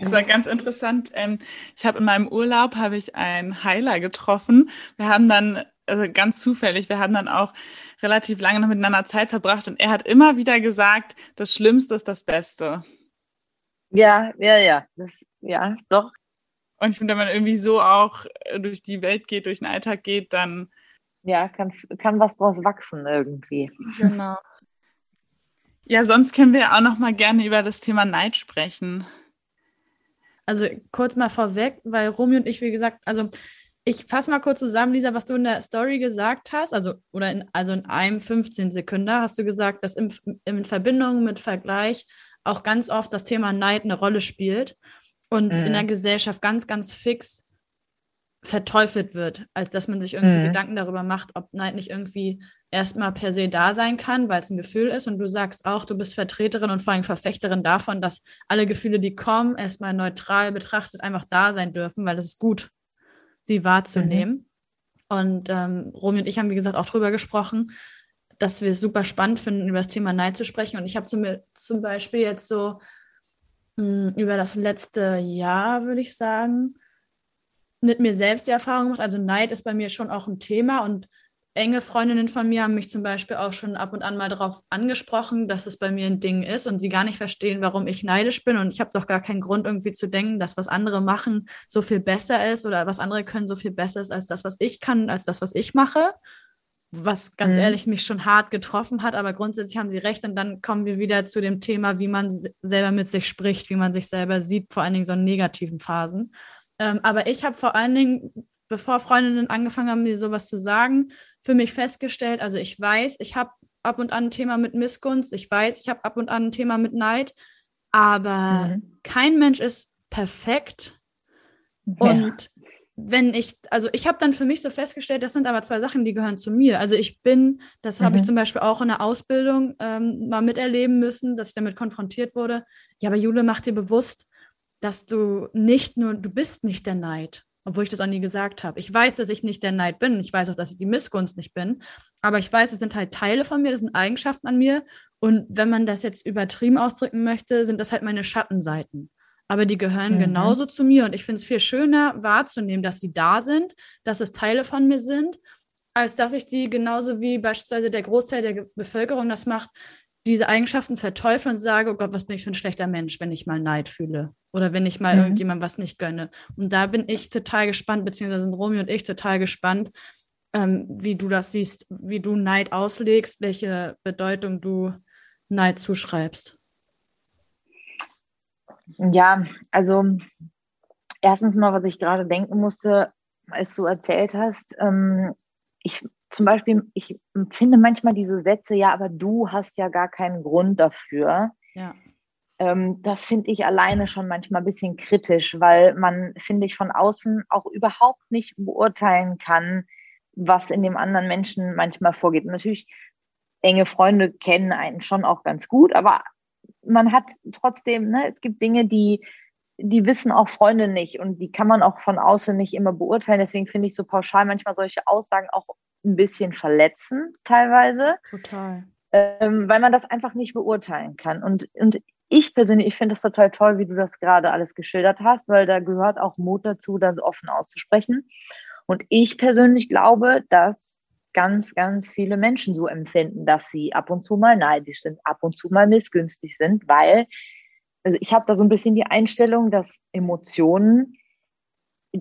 Das war ganz interessant. Ähm, ich habe in meinem Urlaub habe ich einen Heiler getroffen. Wir haben dann also ganz zufällig, wir haben dann auch relativ lange noch miteinander Zeit verbracht und er hat immer wieder gesagt, das Schlimmste ist das Beste. Ja, ja, ja, das, ja, doch. Und ich finde, wenn man irgendwie so auch äh, durch die Welt geht, durch den Alltag geht, dann ja, kann, kann was draus wachsen irgendwie. Genau. Ja, sonst können wir auch noch mal gerne über das Thema Neid sprechen. Also kurz mal vorweg, weil Romy und ich, wie gesagt, also ich fasse mal kurz zusammen, Lisa, was du in der Story gesagt hast, also oder in, also in einem 15 Sekunden hast du gesagt, dass in, in Verbindung mit Vergleich auch ganz oft das Thema Neid eine Rolle spielt und Mhm. in der Gesellschaft ganz, ganz fix verteufelt wird, als dass man sich irgendwie Mhm. Gedanken darüber macht, ob Neid nicht irgendwie erstmal per se da sein kann, weil es ein Gefühl ist. Und du sagst auch, du bist Vertreterin und vor allem Verfechterin davon, dass alle Gefühle, die kommen, erstmal neutral betrachtet einfach da sein dürfen, weil es ist gut, sie wahrzunehmen. Und ähm, Romy und ich haben, wie gesagt, auch drüber gesprochen, dass wir es super spannend finden, über das Thema Neid zu sprechen. Und ich habe zum, zum Beispiel jetzt so mh, über das letzte Jahr, würde ich sagen, mit mir selbst die Erfahrung gemacht. Also Neid ist bei mir schon auch ein Thema und enge Freundinnen von mir haben mich zum Beispiel auch schon ab und an mal darauf angesprochen, dass es bei mir ein Ding ist und sie gar nicht verstehen, warum ich neidisch bin. Und ich habe doch gar keinen Grund irgendwie zu denken, dass was andere machen so viel besser ist oder was andere können so viel besser ist als das, was ich kann, als das, was ich mache. Was ganz Mhm. ehrlich mich schon hart getroffen hat, aber grundsätzlich haben sie recht. Und dann kommen wir wieder zu dem Thema, wie man se- selber mit sich spricht, wie man sich selber sieht, vor allen Dingen so in negativen Phasen. Ähm, aber ich habe vor allen Dingen, bevor Freundinnen angefangen haben, mir sowas zu sagen, für mich festgestellt, also ich weiß, ich habe ab und an ein Thema mit Missgunst, ich weiß, ich habe ab und an ein Thema mit Neid, aber Mhm. kein Mensch ist perfekt. Und wenn ich, also ich habe dann für mich so festgestellt, das sind aber zwei Sachen, die gehören zu mir. Also ich bin, das habe ich Mhm. zum Beispiel auch in der Ausbildung ähm, mal miterleben müssen, dass ich damit konfrontiert wurde. Ja, aber Jule, mach dir bewusst, dass du nicht nur, du bist nicht der Neid, obwohl ich das auch nie gesagt habe. Ich weiß, dass ich nicht der Neid bin. Ich weiß auch, dass ich die Missgunst nicht bin. Aber ich weiß, es sind halt Teile von mir, das sind Eigenschaften an mir. Und wenn man das jetzt übertrieben ausdrücken möchte, sind das halt meine Schattenseiten. Aber die gehören Mhm. genauso zu mir. Und ich finde es viel schöner wahrzunehmen, dass sie da sind, dass es Teile von mir sind, als dass ich die genauso wie beispielsweise der Großteil der Bevölkerung das macht, diese Eigenschaften verteufel und sage, oh Gott, was bin ich für ein schlechter Mensch, wenn ich mal Neid fühle oder wenn ich mal mhm. irgendjemandem was nicht gönne. Und da bin ich total gespannt, beziehungsweise sind Romy und ich total gespannt, ähm, wie du das siehst, wie du Neid auslegst, welche Bedeutung du Neid zuschreibst. Ja, also erstens mal, was ich gerade denken musste, als du erzählt hast, ähm, ich zum Beispiel, ich finde manchmal diese Sätze, ja, aber du hast ja gar keinen Grund dafür. Ja. Ähm, das finde ich alleine schon manchmal ein bisschen kritisch, weil man, finde ich, von außen auch überhaupt nicht beurteilen kann, was in dem anderen Menschen manchmal vorgeht. Und natürlich, enge Freunde kennen einen schon auch ganz gut, aber man hat trotzdem, ne, es gibt Dinge, die, die wissen auch Freunde nicht und die kann man auch von außen nicht immer beurteilen. Deswegen finde ich so pauschal manchmal solche Aussagen auch ein bisschen verletzend teilweise. Total. Ähm, weil man das einfach nicht beurteilen kann. Und, und ich persönlich, ich finde das total toll, wie du das gerade alles geschildert hast, weil da gehört auch Mut dazu, das offen auszusprechen. Und ich persönlich glaube, dass ganz, ganz viele Menschen so empfinden, dass sie ab und zu mal neidisch sind, ab und zu mal missgünstig sind, weil also ich habe da so ein bisschen die Einstellung, dass Emotionen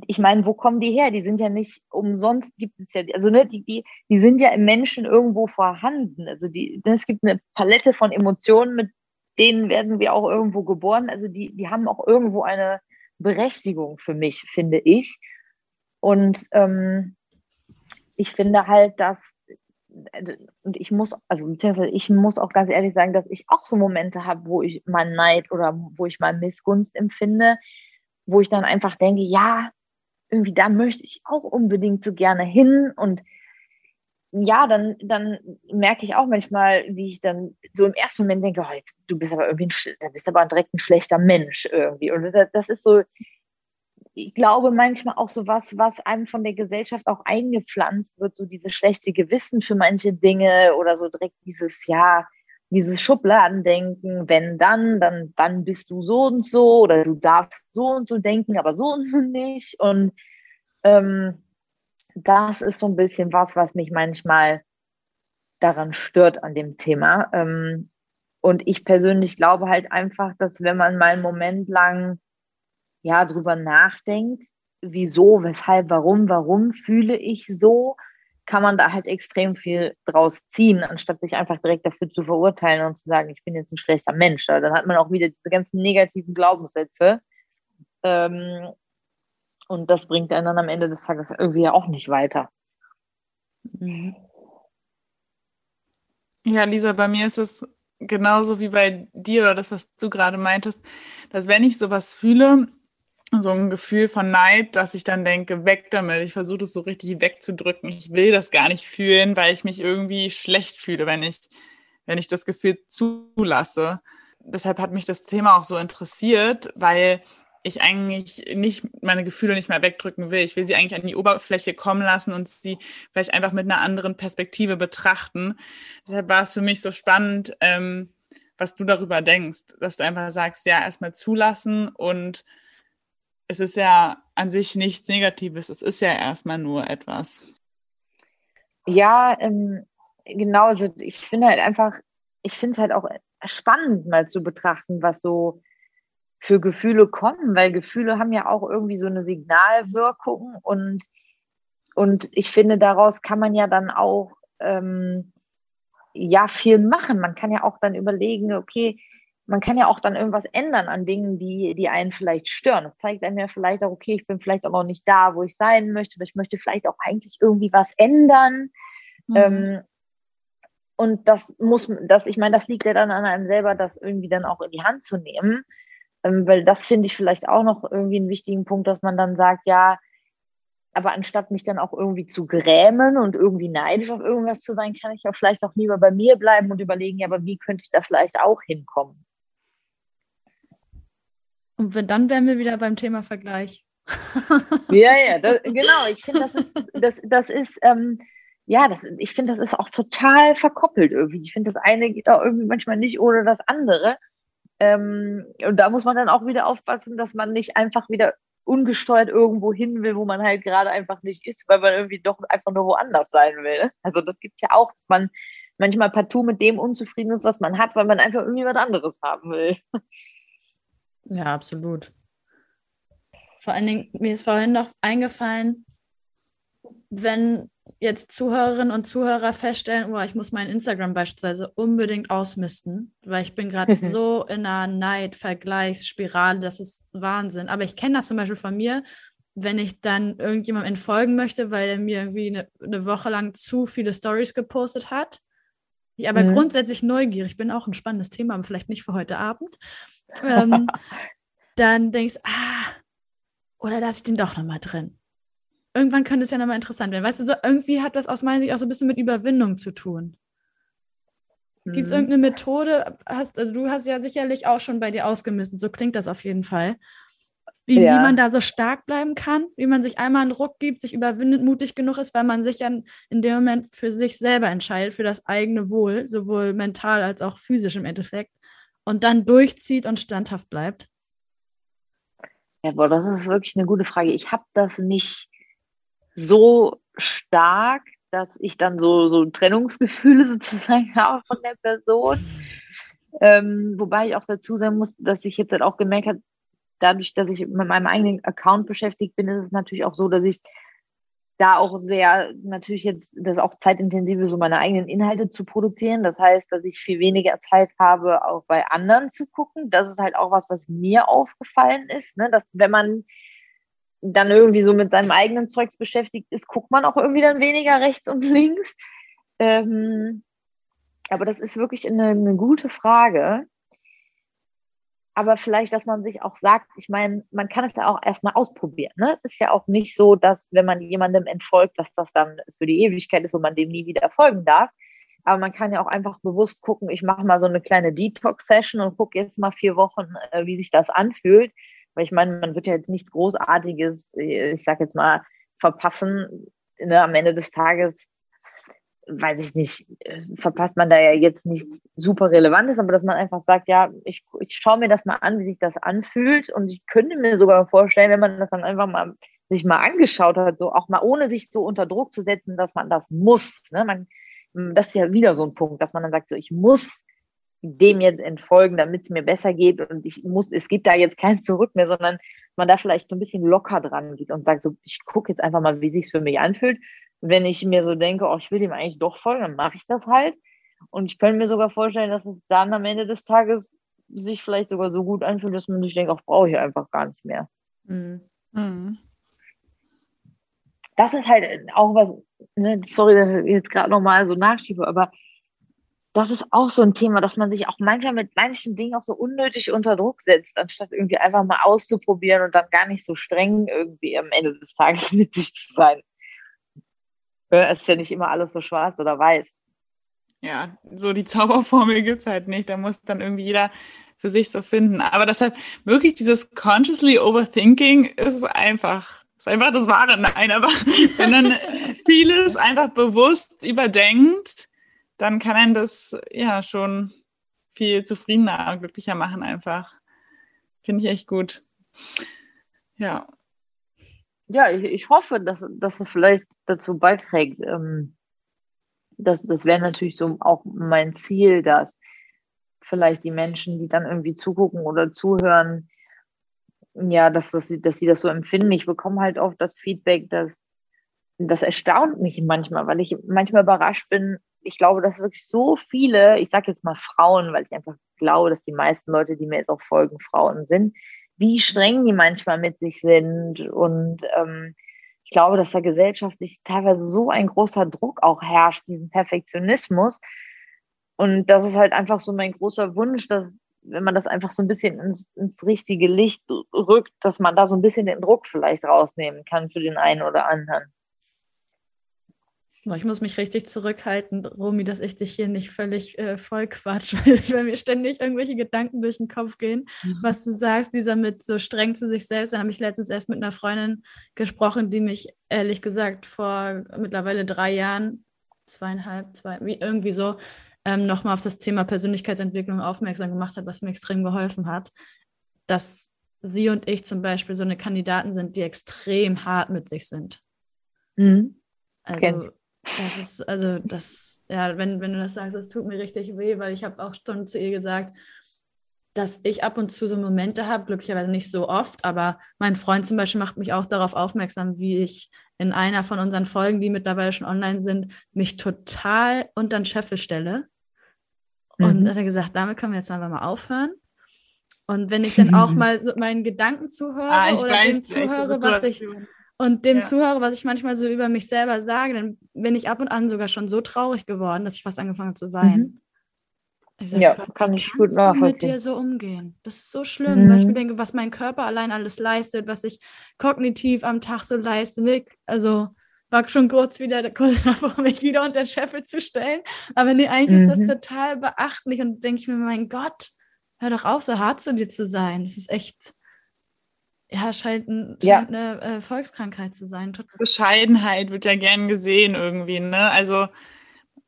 ich meine, wo kommen die her? Die sind ja nicht umsonst, gibt es ja, also ne, die, die, die sind ja im Menschen irgendwo vorhanden. Also die, es gibt eine Palette von Emotionen, mit denen werden wir auch irgendwo geboren. Also die, die haben auch irgendwo eine Berechtigung für mich, finde ich. Und ähm, ich finde halt, dass, und ich muss, also beziehungsweise ich muss auch ganz ehrlich sagen, dass ich auch so Momente habe, wo ich mal Neid oder wo ich mal Missgunst empfinde, wo ich dann einfach denke, ja, irgendwie da möchte ich auch unbedingt so gerne hin und ja, dann, dann merke ich auch manchmal, wie ich dann so im ersten Moment denke, oh, jetzt, du bist aber irgendwie ein, bist aber direkt ein schlechter Mensch irgendwie. Und das, das ist so, ich glaube manchmal auch so was, was einem von der Gesellschaft auch eingepflanzt wird, so dieses schlechte Gewissen für manche Dinge oder so direkt dieses, ja, dieses Schubladendenken, wenn dann, dann, dann bist du so und so oder du darfst so und so denken, aber so und so nicht. Und ähm, das ist so ein bisschen was, was mich manchmal daran stört an dem Thema. Ähm, und ich persönlich glaube halt einfach, dass wenn man mal einen Moment lang ja drüber nachdenkt, wieso, weshalb, warum, warum fühle ich so, kann man da halt extrem viel draus ziehen, anstatt sich einfach direkt dafür zu verurteilen und zu sagen, ich bin jetzt ein schlechter Mensch. Dann hat man auch wieder diese ganzen negativen Glaubenssätze. Und das bringt einen dann am Ende des Tages irgendwie auch nicht weiter. Ja, Lisa, bei mir ist es genauso wie bei dir oder das, was du gerade meintest, dass wenn ich sowas fühle, so ein Gefühl von Neid, dass ich dann denke, weg damit. Ich versuche das so richtig wegzudrücken. Ich will das gar nicht fühlen, weil ich mich irgendwie schlecht fühle, wenn ich, wenn ich das Gefühl zulasse. Deshalb hat mich das Thema auch so interessiert, weil ich eigentlich nicht meine Gefühle nicht mehr wegdrücken will. Ich will sie eigentlich an die Oberfläche kommen lassen und sie vielleicht einfach mit einer anderen Perspektive betrachten. Deshalb war es für mich so spannend, ähm, was du darüber denkst, dass du einfach sagst, ja, erstmal zulassen und es ist ja an sich nichts Negatives, es ist ja erstmal nur etwas. Ja, ähm, genau. Also ich finde halt einfach, ich finde es halt auch spannend mal zu betrachten, was so für Gefühle kommen, weil Gefühle haben ja auch irgendwie so eine Signalwirkung und, und ich finde, daraus kann man ja dann auch ähm, ja viel machen. Man kann ja auch dann überlegen, okay, man kann ja auch dann irgendwas ändern an Dingen, die, die einen vielleicht stören. Das zeigt einem ja vielleicht auch, okay, ich bin vielleicht auch noch nicht da, wo ich sein möchte, oder ich möchte vielleicht auch eigentlich irgendwie was ändern. Mhm. Ähm, und das muss, das, ich meine, das liegt ja dann an einem selber, das irgendwie dann auch in die Hand zu nehmen. Ähm, weil das finde ich vielleicht auch noch irgendwie einen wichtigen Punkt, dass man dann sagt, ja, aber anstatt mich dann auch irgendwie zu grämen und irgendwie neidisch auf irgendwas zu sein, kann ich ja vielleicht auch lieber bei mir bleiben und überlegen, ja, aber wie könnte ich da vielleicht auch hinkommen? Und wenn, dann wären wir wieder beim Thema Vergleich. ja, ja, das, genau. Ich finde, das ist, das, das ist, ähm, ja, das, ich finde, das ist auch total verkoppelt irgendwie. Ich finde, das eine geht auch irgendwie manchmal nicht ohne das andere. Ähm, und da muss man dann auch wieder aufpassen, dass man nicht einfach wieder ungesteuert irgendwo hin will, wo man halt gerade einfach nicht ist, weil man irgendwie doch einfach nur woanders sein will. Also das gibt es ja auch, dass man manchmal partout mit dem unzufrieden ist, was man hat, weil man einfach irgendwie was anderes haben will. Ja, absolut. Vor allen Dingen, mir ist vorhin noch eingefallen, wenn jetzt Zuhörerinnen und Zuhörer feststellen, oh, ich muss mein Instagram beispielsweise unbedingt ausmisten, weil ich bin gerade so in einer Neid-Vergleichsspirale, das ist Wahnsinn. Aber ich kenne das zum Beispiel von mir, wenn ich dann irgendjemandem entfolgen möchte, weil er mir irgendwie eine, eine Woche lang zu viele Stories gepostet hat. Ich aber mhm. grundsätzlich neugierig bin, auch ein spannendes Thema, aber vielleicht nicht für heute Abend. Ähm, dann denkst du, ah, oder lasse ich den doch nochmal drin irgendwann könnte es ja nochmal interessant werden. Weißt du, so irgendwie hat das aus meiner Sicht auch so ein bisschen mit Überwindung zu tun. Gibt es hm. irgendeine Methode? Hast, also du hast ja sicherlich auch schon bei dir ausgemistet, so klingt das auf jeden Fall. Wie, ja. wie man da so stark bleiben kann, wie man sich einmal einen Ruck gibt, sich überwindet, mutig genug ist, weil man sich ja in dem Moment für sich selber entscheidet, für das eigene Wohl, sowohl mental als auch physisch im Endeffekt, und dann durchzieht und standhaft bleibt. Ja, boah, das ist wirklich eine gute Frage. Ich habe das nicht so stark, dass ich dann so, so Trennungsgefühle sozusagen habe von der Person. Ähm, wobei ich auch dazu sagen muss, dass ich jetzt halt auch gemerkt habe, dadurch, dass ich mit meinem eigenen Account beschäftigt bin, ist es natürlich auch so, dass ich da auch sehr, natürlich jetzt, das auch zeitintensiv ist, um meine eigenen Inhalte zu produzieren. Das heißt, dass ich viel weniger Zeit habe, auch bei anderen zu gucken. Das ist halt auch was, was mir aufgefallen ist, ne? dass wenn man dann irgendwie so mit seinem eigenen Zeugs beschäftigt ist, guckt man auch irgendwie dann weniger rechts und links. Ähm, aber das ist wirklich eine, eine gute Frage. Aber vielleicht, dass man sich auch sagt, ich meine, man kann es ja auch erstmal ausprobieren. Ne? Es ist ja auch nicht so, dass wenn man jemandem entfolgt, dass das dann für die Ewigkeit ist und man dem nie wieder folgen darf. Aber man kann ja auch einfach bewusst gucken, ich mache mal so eine kleine Detox-Session und gucke jetzt mal vier Wochen, äh, wie sich das anfühlt. Weil ich meine, man wird ja jetzt nichts Großartiges, ich sag jetzt mal, verpassen. Ne, am Ende des Tages, weiß ich nicht, verpasst man da ja jetzt nichts super Relevantes, aber dass man einfach sagt, ja, ich, ich schaue mir das mal an, wie sich das anfühlt. Und ich könnte mir sogar vorstellen, wenn man das dann einfach mal sich mal angeschaut hat, so auch mal ohne sich so unter Druck zu setzen, dass man das muss. Ne? Man, das ist ja wieder so ein Punkt, dass man dann sagt, so ich muss dem jetzt entfolgen, damit es mir besser geht und ich muss, es gibt da jetzt kein Zurück mehr, sondern man da vielleicht so ein bisschen locker dran geht und sagt so, ich gucke jetzt einfach mal, wie sich's für mich anfühlt. Wenn ich mir so denke, oh, ich will dem eigentlich doch folgen, dann mache ich das halt. Und ich könnte mir sogar vorstellen, dass es dann am Ende des Tages sich vielleicht sogar so gut anfühlt, dass man sich denkt, auch brauche ich einfach gar nicht mehr. Mhm. Mhm. Das ist halt auch was, ne, sorry, dass ich jetzt gerade nochmal so nachschiebe, aber das ist auch so ein Thema, dass man sich auch manchmal mit manchen Dingen auch so unnötig unter Druck setzt, anstatt irgendwie einfach mal auszuprobieren und dann gar nicht so streng irgendwie am Ende des Tages mit sich zu sein. Es ist ja nicht immer alles so schwarz oder weiß. Ja, so die Zauberformel gibt es halt nicht. Da muss dann irgendwie jeder für sich so finden. Aber deshalb wirklich dieses consciously overthinking ist einfach, ist einfach das Wahre. Nein, aber wenn dann vieles einfach bewusst überdenkt, dann kann einen das ja schon viel zufriedener, glücklicher machen einfach. Finde ich echt gut. Ja. Ja, ich, ich hoffe, dass, dass es vielleicht dazu beiträgt. Ähm, das das wäre natürlich so auch mein Ziel, dass vielleicht die Menschen, die dann irgendwie zugucken oder zuhören, ja, dass, dass, sie, dass sie das so empfinden. Ich bekomme halt oft das Feedback, dass das erstaunt mich manchmal, weil ich manchmal überrascht bin, ich glaube, dass wirklich so viele, ich sage jetzt mal Frauen, weil ich einfach glaube, dass die meisten Leute, die mir jetzt auch folgen, Frauen sind, wie streng die manchmal mit sich sind. Und ähm, ich glaube, dass da gesellschaftlich teilweise so ein großer Druck auch herrscht, diesen Perfektionismus. Und das ist halt einfach so mein großer Wunsch, dass wenn man das einfach so ein bisschen ins, ins richtige Licht rückt, dass man da so ein bisschen den Druck vielleicht rausnehmen kann für den einen oder anderen. Ich muss mich richtig zurückhalten, Romy, dass ich dich hier nicht völlig äh, voll quatsch, weil mir ständig irgendwelche Gedanken durch den Kopf gehen. Mhm. Was du sagst, dieser mit so streng zu sich selbst, dann habe ich letztens erst mit einer Freundin gesprochen, die mich ehrlich gesagt vor mittlerweile drei Jahren, zweieinhalb, zwei, wie, irgendwie so, ähm, nochmal auf das Thema Persönlichkeitsentwicklung aufmerksam gemacht hat, was mir extrem geholfen hat, dass sie und ich zum Beispiel so eine Kandidaten sind, die extrem hart mit sich sind. Mhm. Also Das ist, also das, ja, wenn, wenn du das sagst, das tut mir richtig weh, weil ich habe auch schon zu ihr gesagt, dass ich ab und zu so Momente habe, glücklicherweise nicht so oft, aber mein Freund zum Beispiel macht mich auch darauf aufmerksam, wie ich in einer von unseren Folgen, die mittlerweile schon online sind, mich total unter den Scheffel stelle. Und mhm. hat er gesagt, damit können wir jetzt einfach mal aufhören. Und wenn ich dann auch mal so meinen Gedanken zuhöre ah, oder weiß, dem zuhöre, was ich und dem ja. zuhöre, was ich manchmal so über mich selber sage, dann bin ich ab und an sogar schon so traurig geworden, dass ich fast angefangen habe zu weinen. Mhm. Ich sag, ja, Gott, kann ich gut nachvollziehen. mit dir so umgehen? Das ist so schlimm, mhm. weil ich mir denke, was mein Körper allein alles leistet, was ich kognitiv am Tag so leiste. Nick, also war schon kurz wieder kurz davor, mich wieder unter den Scheffel zu stellen. Aber nee, eigentlich mhm. ist das mhm. total beachtlich und denke ich mir, mein Gott, hör doch auf, so hart zu dir zu sein. Das ist echt, ja, scheint, ein, ja. scheint eine äh, Volkskrankheit zu sein. Bescheidenheit wird ja gern gesehen irgendwie, ne? Also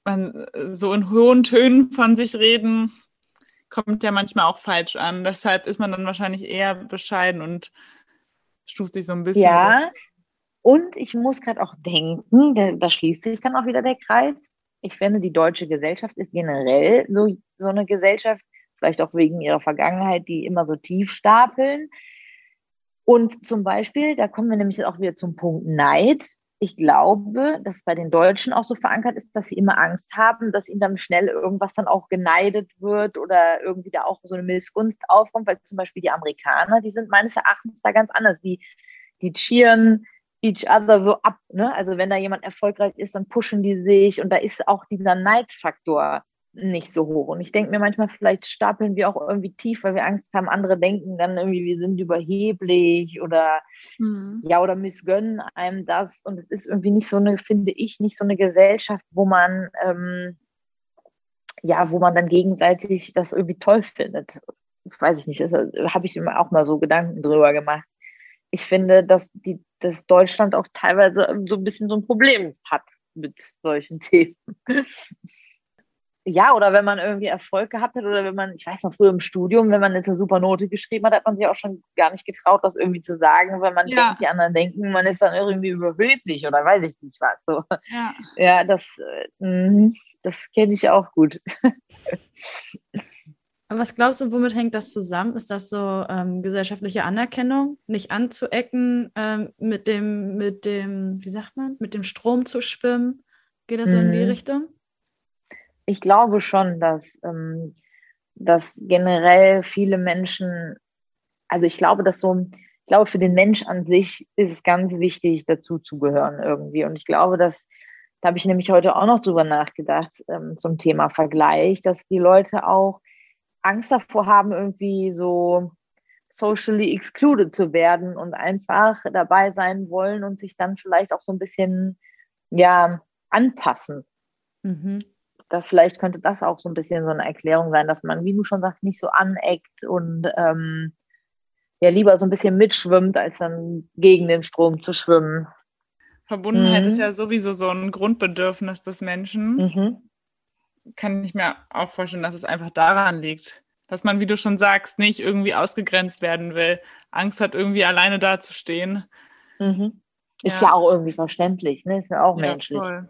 man so in hohen Tönen von sich reden, kommt ja manchmal auch falsch an. Deshalb ist man dann wahrscheinlich eher bescheiden und stuft sich so ein bisschen. Ja, und ich muss gerade auch denken, da, da, schließt sich dann auch wieder der Kreis. Ich finde, die deutsche Gesellschaft ist generell so, so eine Gesellschaft, vielleicht auch wegen ihrer Vergangenheit, die immer so tief stapeln. Und zum Beispiel, da kommen wir nämlich auch wieder zum Punkt Neid ich glaube, dass bei den Deutschen auch so verankert ist, dass sie immer Angst haben, dass ihnen dann schnell irgendwas dann auch geneidet wird oder irgendwie da auch so eine Missgunst aufkommt, weil zum Beispiel die Amerikaner, die sind meines Erachtens da ganz anders. Die, die cheeren each other so ab. Ne? Also wenn da jemand erfolgreich ist, dann pushen die sich und da ist auch dieser Neidfaktor nicht so hoch. Und ich denke mir manchmal, vielleicht stapeln wir auch irgendwie tief, weil wir Angst haben, andere denken dann irgendwie, wir sind überheblich oder mhm. ja, oder missgönnen einem das. Und es ist irgendwie nicht so eine, finde ich, nicht so eine Gesellschaft, wo man ähm, ja, wo man dann gegenseitig das irgendwie toll findet. Das weiß ich nicht, das habe ich immer auch mal so Gedanken drüber gemacht. Ich finde, dass die, dass Deutschland auch teilweise so ein bisschen so ein Problem hat mit solchen Themen ja, oder wenn man irgendwie Erfolg gehabt hat oder wenn man, ich weiß noch, früher im Studium, wenn man jetzt eine super Note geschrieben hat, hat man sich auch schon gar nicht getraut, das irgendwie zu sagen, weil man ja. denkt, die anderen denken, man ist dann irgendwie überheblich oder weiß ich nicht was. So. Ja. ja, das, äh, das kenne ich auch gut. Aber was glaubst du, womit hängt das zusammen? Ist das so ähm, gesellschaftliche Anerkennung, nicht anzuecken, ähm, mit dem, mit dem, wie sagt man, mit dem Strom zu schwimmen? Geht das so in die mhm. Richtung? Ich glaube schon, dass, ähm, dass generell viele Menschen, also ich glaube, dass so, ich glaube, für den Mensch an sich ist es ganz wichtig, dazu zu gehören irgendwie. Und ich glaube, dass, da habe ich nämlich heute auch noch drüber nachgedacht, ähm, zum Thema Vergleich, dass die Leute auch Angst davor haben, irgendwie so socially excluded zu werden und einfach dabei sein wollen und sich dann vielleicht auch so ein bisschen, ja, anpassen. Mhm da vielleicht könnte das auch so ein bisschen so eine Erklärung sein, dass man, wie du schon sagst, nicht so aneckt und ähm, ja lieber so ein bisschen mitschwimmt, als dann gegen den Strom zu schwimmen. Verbundenheit mhm. ist ja sowieso so ein Grundbedürfnis des Menschen. Mhm. Kann ich mir auch vorstellen, dass es einfach daran liegt, dass man, wie du schon sagst, nicht irgendwie ausgegrenzt werden will, Angst hat, irgendwie alleine dazustehen. Mhm. Ist ja. ja. auch irgendwie verständlich, ne? Ist ja auch ja, menschlich. Voll.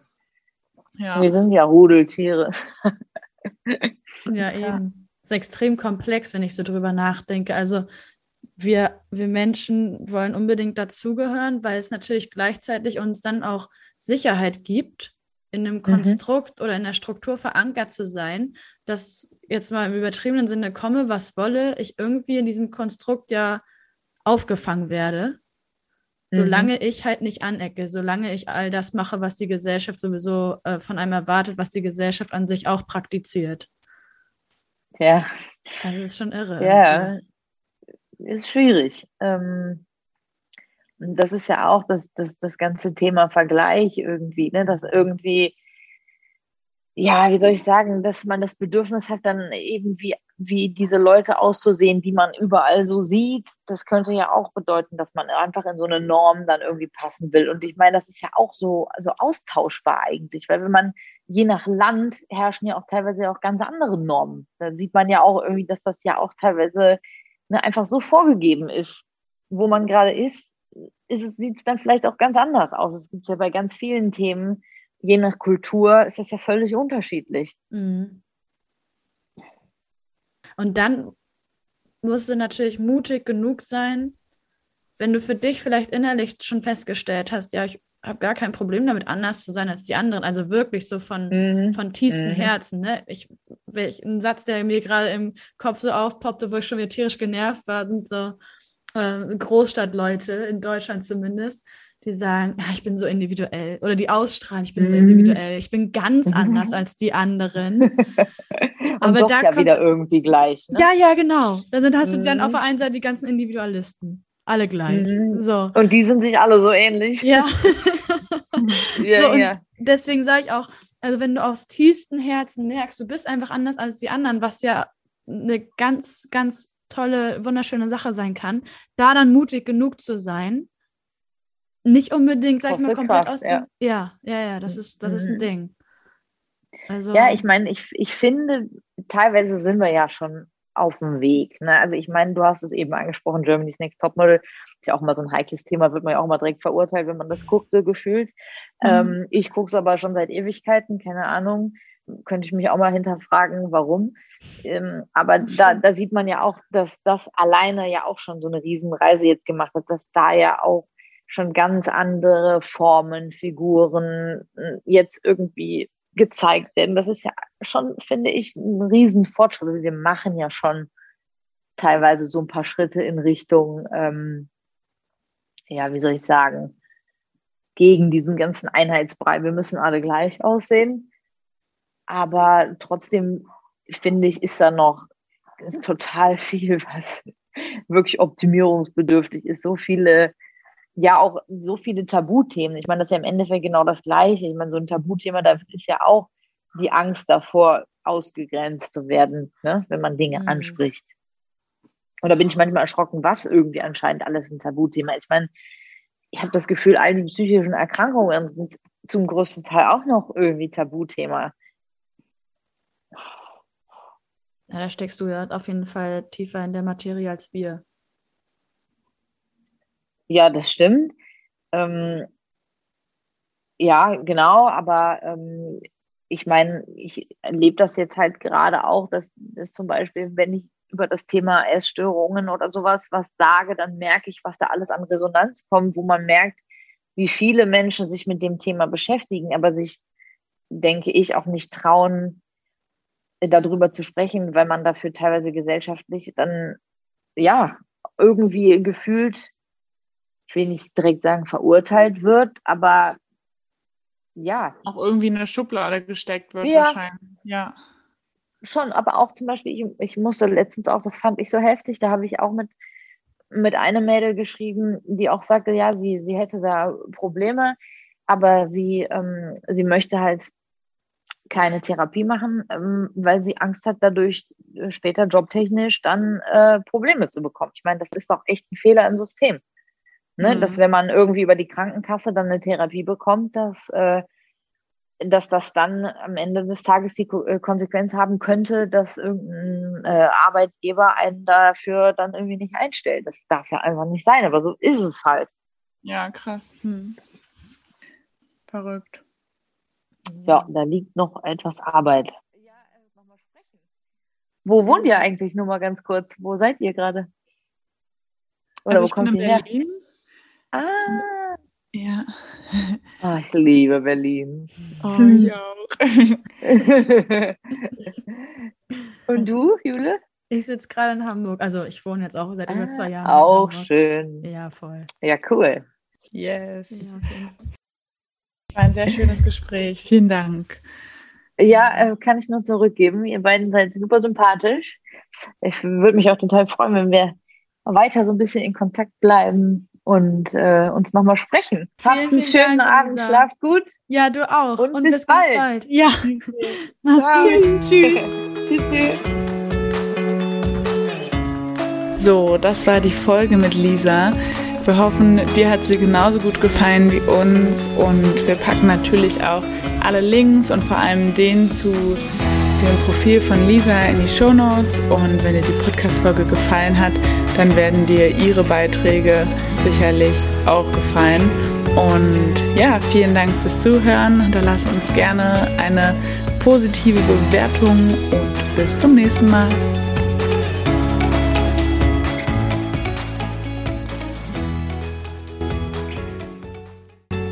Ja. Wir sind ja Rudeltiere. ja, eben. Es ist extrem komplex, wenn ich so drüber nachdenke. Also wir, wir Menschen wollen unbedingt dazugehören, weil es natürlich gleichzeitig uns dann auch Sicherheit gibt, in einem mhm. Konstrukt mhm. oder in der Struktur verankert zu sein, dass jetzt mal im übertriebenen Sinne komme, was wolle, ich irgendwie in diesem Konstrukt ja aufgefangen werde Solange mhm. ich halt nicht anecke, solange ich all das mache, was die Gesellschaft sowieso äh, von einem erwartet, was die Gesellschaft an sich auch praktiziert. Ja. Das ist schon irre. Ja, also. ist schwierig. Ähm, das ist ja auch das, das, das ganze Thema Vergleich irgendwie, ne? dass irgendwie ja, wie soll ich sagen, dass man das Bedürfnis hat, dann eben wie, diese Leute auszusehen, die man überall so sieht. Das könnte ja auch bedeuten, dass man einfach in so eine Norm dann irgendwie passen will. Und ich meine, das ist ja auch so, so austauschbar eigentlich, weil wenn man je nach Land herrschen ja auch teilweise auch ganz andere Normen. Da sieht man ja auch irgendwie, dass das ja auch teilweise ne, einfach so vorgegeben ist, wo man gerade ist, ist sieht es dann vielleicht auch ganz anders aus. Es gibt ja bei ganz vielen Themen, je nach Kultur ist das ja völlig unterschiedlich. Mhm. Und dann musst du natürlich mutig genug sein, wenn du für dich vielleicht innerlich schon festgestellt hast, ja, ich habe gar kein Problem damit, anders zu sein als die anderen. Also wirklich so von, mhm. von tiefstem mhm. Herzen. Ne? Ich, ich, ein Satz, der mir gerade im Kopf so aufpoppte, wo ich schon wieder tierisch genervt war, sind so äh, Großstadtleute, in Deutschland zumindest, die sagen, ja, ich bin so individuell. Oder die ausstrahlen, ich bin mhm. so individuell. Ich bin ganz anders als die anderen. Aber da ja kommt, wieder irgendwie gleich. Ne? Ja, ja, genau. Da sind, hast du dann auf mhm. der einen Seite die ganzen Individualisten. Alle gleich. Mhm. So. Und die sind sich alle so ähnlich. Ja. ja, so, ja. deswegen sage ich auch, also wenn du aus tiefstem Herzen merkst, du bist einfach anders als die anderen, was ja eine ganz, ganz tolle, wunderschöne Sache sein kann, da dann mutig genug zu sein, nicht unbedingt, sag ich mal, komplett Kraft, aus dem. Ja. ja, ja, ja, das ist, das mhm. ist ein mhm. Ding. Also, ja, ich meine, ich, ich finde, teilweise sind wir ja schon auf dem Weg. Ne? Also ich meine, du hast es eben angesprochen, Germany's Next Topmodel ist ja auch mal so ein heikles Thema, wird man ja auch mal direkt verurteilt, wenn man das guckt, so gefühlt. Mhm. Ähm, ich gucke es aber schon seit Ewigkeiten, keine Ahnung. Könnte ich mich auch mal hinterfragen, warum. Ähm, aber da, da sieht man ja auch, dass das alleine ja auch schon so eine Riesenreise jetzt gemacht hat, dass da ja auch schon ganz andere Formen, Figuren äh, jetzt irgendwie gezeigt werden. Das ist ja schon, finde ich, ein Riesenfortschritt. Also wir machen ja schon teilweise so ein paar Schritte in Richtung, ähm, ja, wie soll ich sagen, gegen diesen ganzen Einheitsbrei. Wir müssen alle gleich aussehen. Aber trotzdem, finde ich, ist da noch total viel, was wirklich optimierungsbedürftig ist. So viele ja auch so viele Tabuthemen. Ich meine, das ist ja im Endeffekt genau das Gleiche. Ich meine, so ein Tabuthema, da ist ja auch die Angst davor, ausgegrenzt zu werden, ne, wenn man Dinge mhm. anspricht. Und da bin ich manchmal erschrocken, was irgendwie anscheinend alles ein Tabuthema ist. Ich meine, ich habe das Gefühl, all die psychischen Erkrankungen sind zum größten Teil auch noch irgendwie Tabuthema. Ja, da steckst du ja auf jeden Fall tiefer in der Materie als wir. Ja, das stimmt. Ähm, ja, genau, aber ähm, ich meine, ich erlebe das jetzt halt gerade auch, dass, dass zum Beispiel, wenn ich über das Thema Essstörungen oder sowas was sage, dann merke ich, was da alles an Resonanz kommt, wo man merkt, wie viele Menschen sich mit dem Thema beschäftigen, aber sich, denke ich, auch nicht trauen, darüber zu sprechen, weil man dafür teilweise gesellschaftlich dann, ja, irgendwie gefühlt ich will nicht direkt sagen, verurteilt wird, aber ja. Auch irgendwie in eine Schublade gesteckt wird ja. wahrscheinlich. Ja. Schon, aber auch zum Beispiel, ich, ich musste letztens auch, das fand ich so heftig, da habe ich auch mit, mit einer Mädel geschrieben, die auch sagte, ja, sie, sie hätte da Probleme, aber sie, ähm, sie möchte halt keine Therapie machen, ähm, weil sie Angst hat, dadurch später jobtechnisch dann äh, Probleme zu bekommen. Ich meine, das ist doch echt ein Fehler im System. Ne? Mhm. Dass wenn man irgendwie über die Krankenkasse dann eine Therapie bekommt, dass, äh, dass das dann am Ende des Tages die äh, Konsequenz haben könnte, dass irgendein äh, Arbeitgeber einen dafür dann irgendwie nicht einstellt. Das darf ja einfach nicht sein, aber so ist es halt. Ja, krass. Hm. Verrückt. Ja, da liegt noch etwas Arbeit. Ja, äh, nochmal sprechen. Wo wohnt ihr eigentlich? Nur mal ganz kurz. Wo seid ihr gerade? Oder also ich wo kommt bin in Berlin. Ah. Ja. Oh, ich liebe Berlin. Oh, ich auch. Und du, Jule? Ich sitze gerade in Hamburg. Also ich wohne jetzt auch seit ah, über zwei Jahren. Auch schön. Ja, voll. Ja, cool. Yes. Ja, okay. War ein sehr schönes Gespräch. Vielen Dank. Ja, äh, kann ich nur zurückgeben. Ihr beiden seid super sympathisch. Ich würde mich auch total freuen, wenn wir weiter so ein bisschen in Kontakt bleiben und äh, uns nochmal sprechen. Habt einen schönen Dank, Abend, Lisa. schlaft gut. Ja, du auch. Und, und bis, bis bald. bald. Ja, mach's gut. Tschüss. tschüss. tschüss. So, das war die Folge mit Lisa. Wir hoffen, dir hat sie genauso gut gefallen wie uns und wir packen natürlich auch alle Links und vor allem den zu dem Profil von Lisa in die Show Notes und wenn dir die Podcast-Folge gefallen hat, dann werden dir ihre Beiträge sicherlich auch gefallen. Und ja, vielen Dank fürs Zuhören. Hinterlass uns gerne eine positive Bewertung und bis zum nächsten Mal.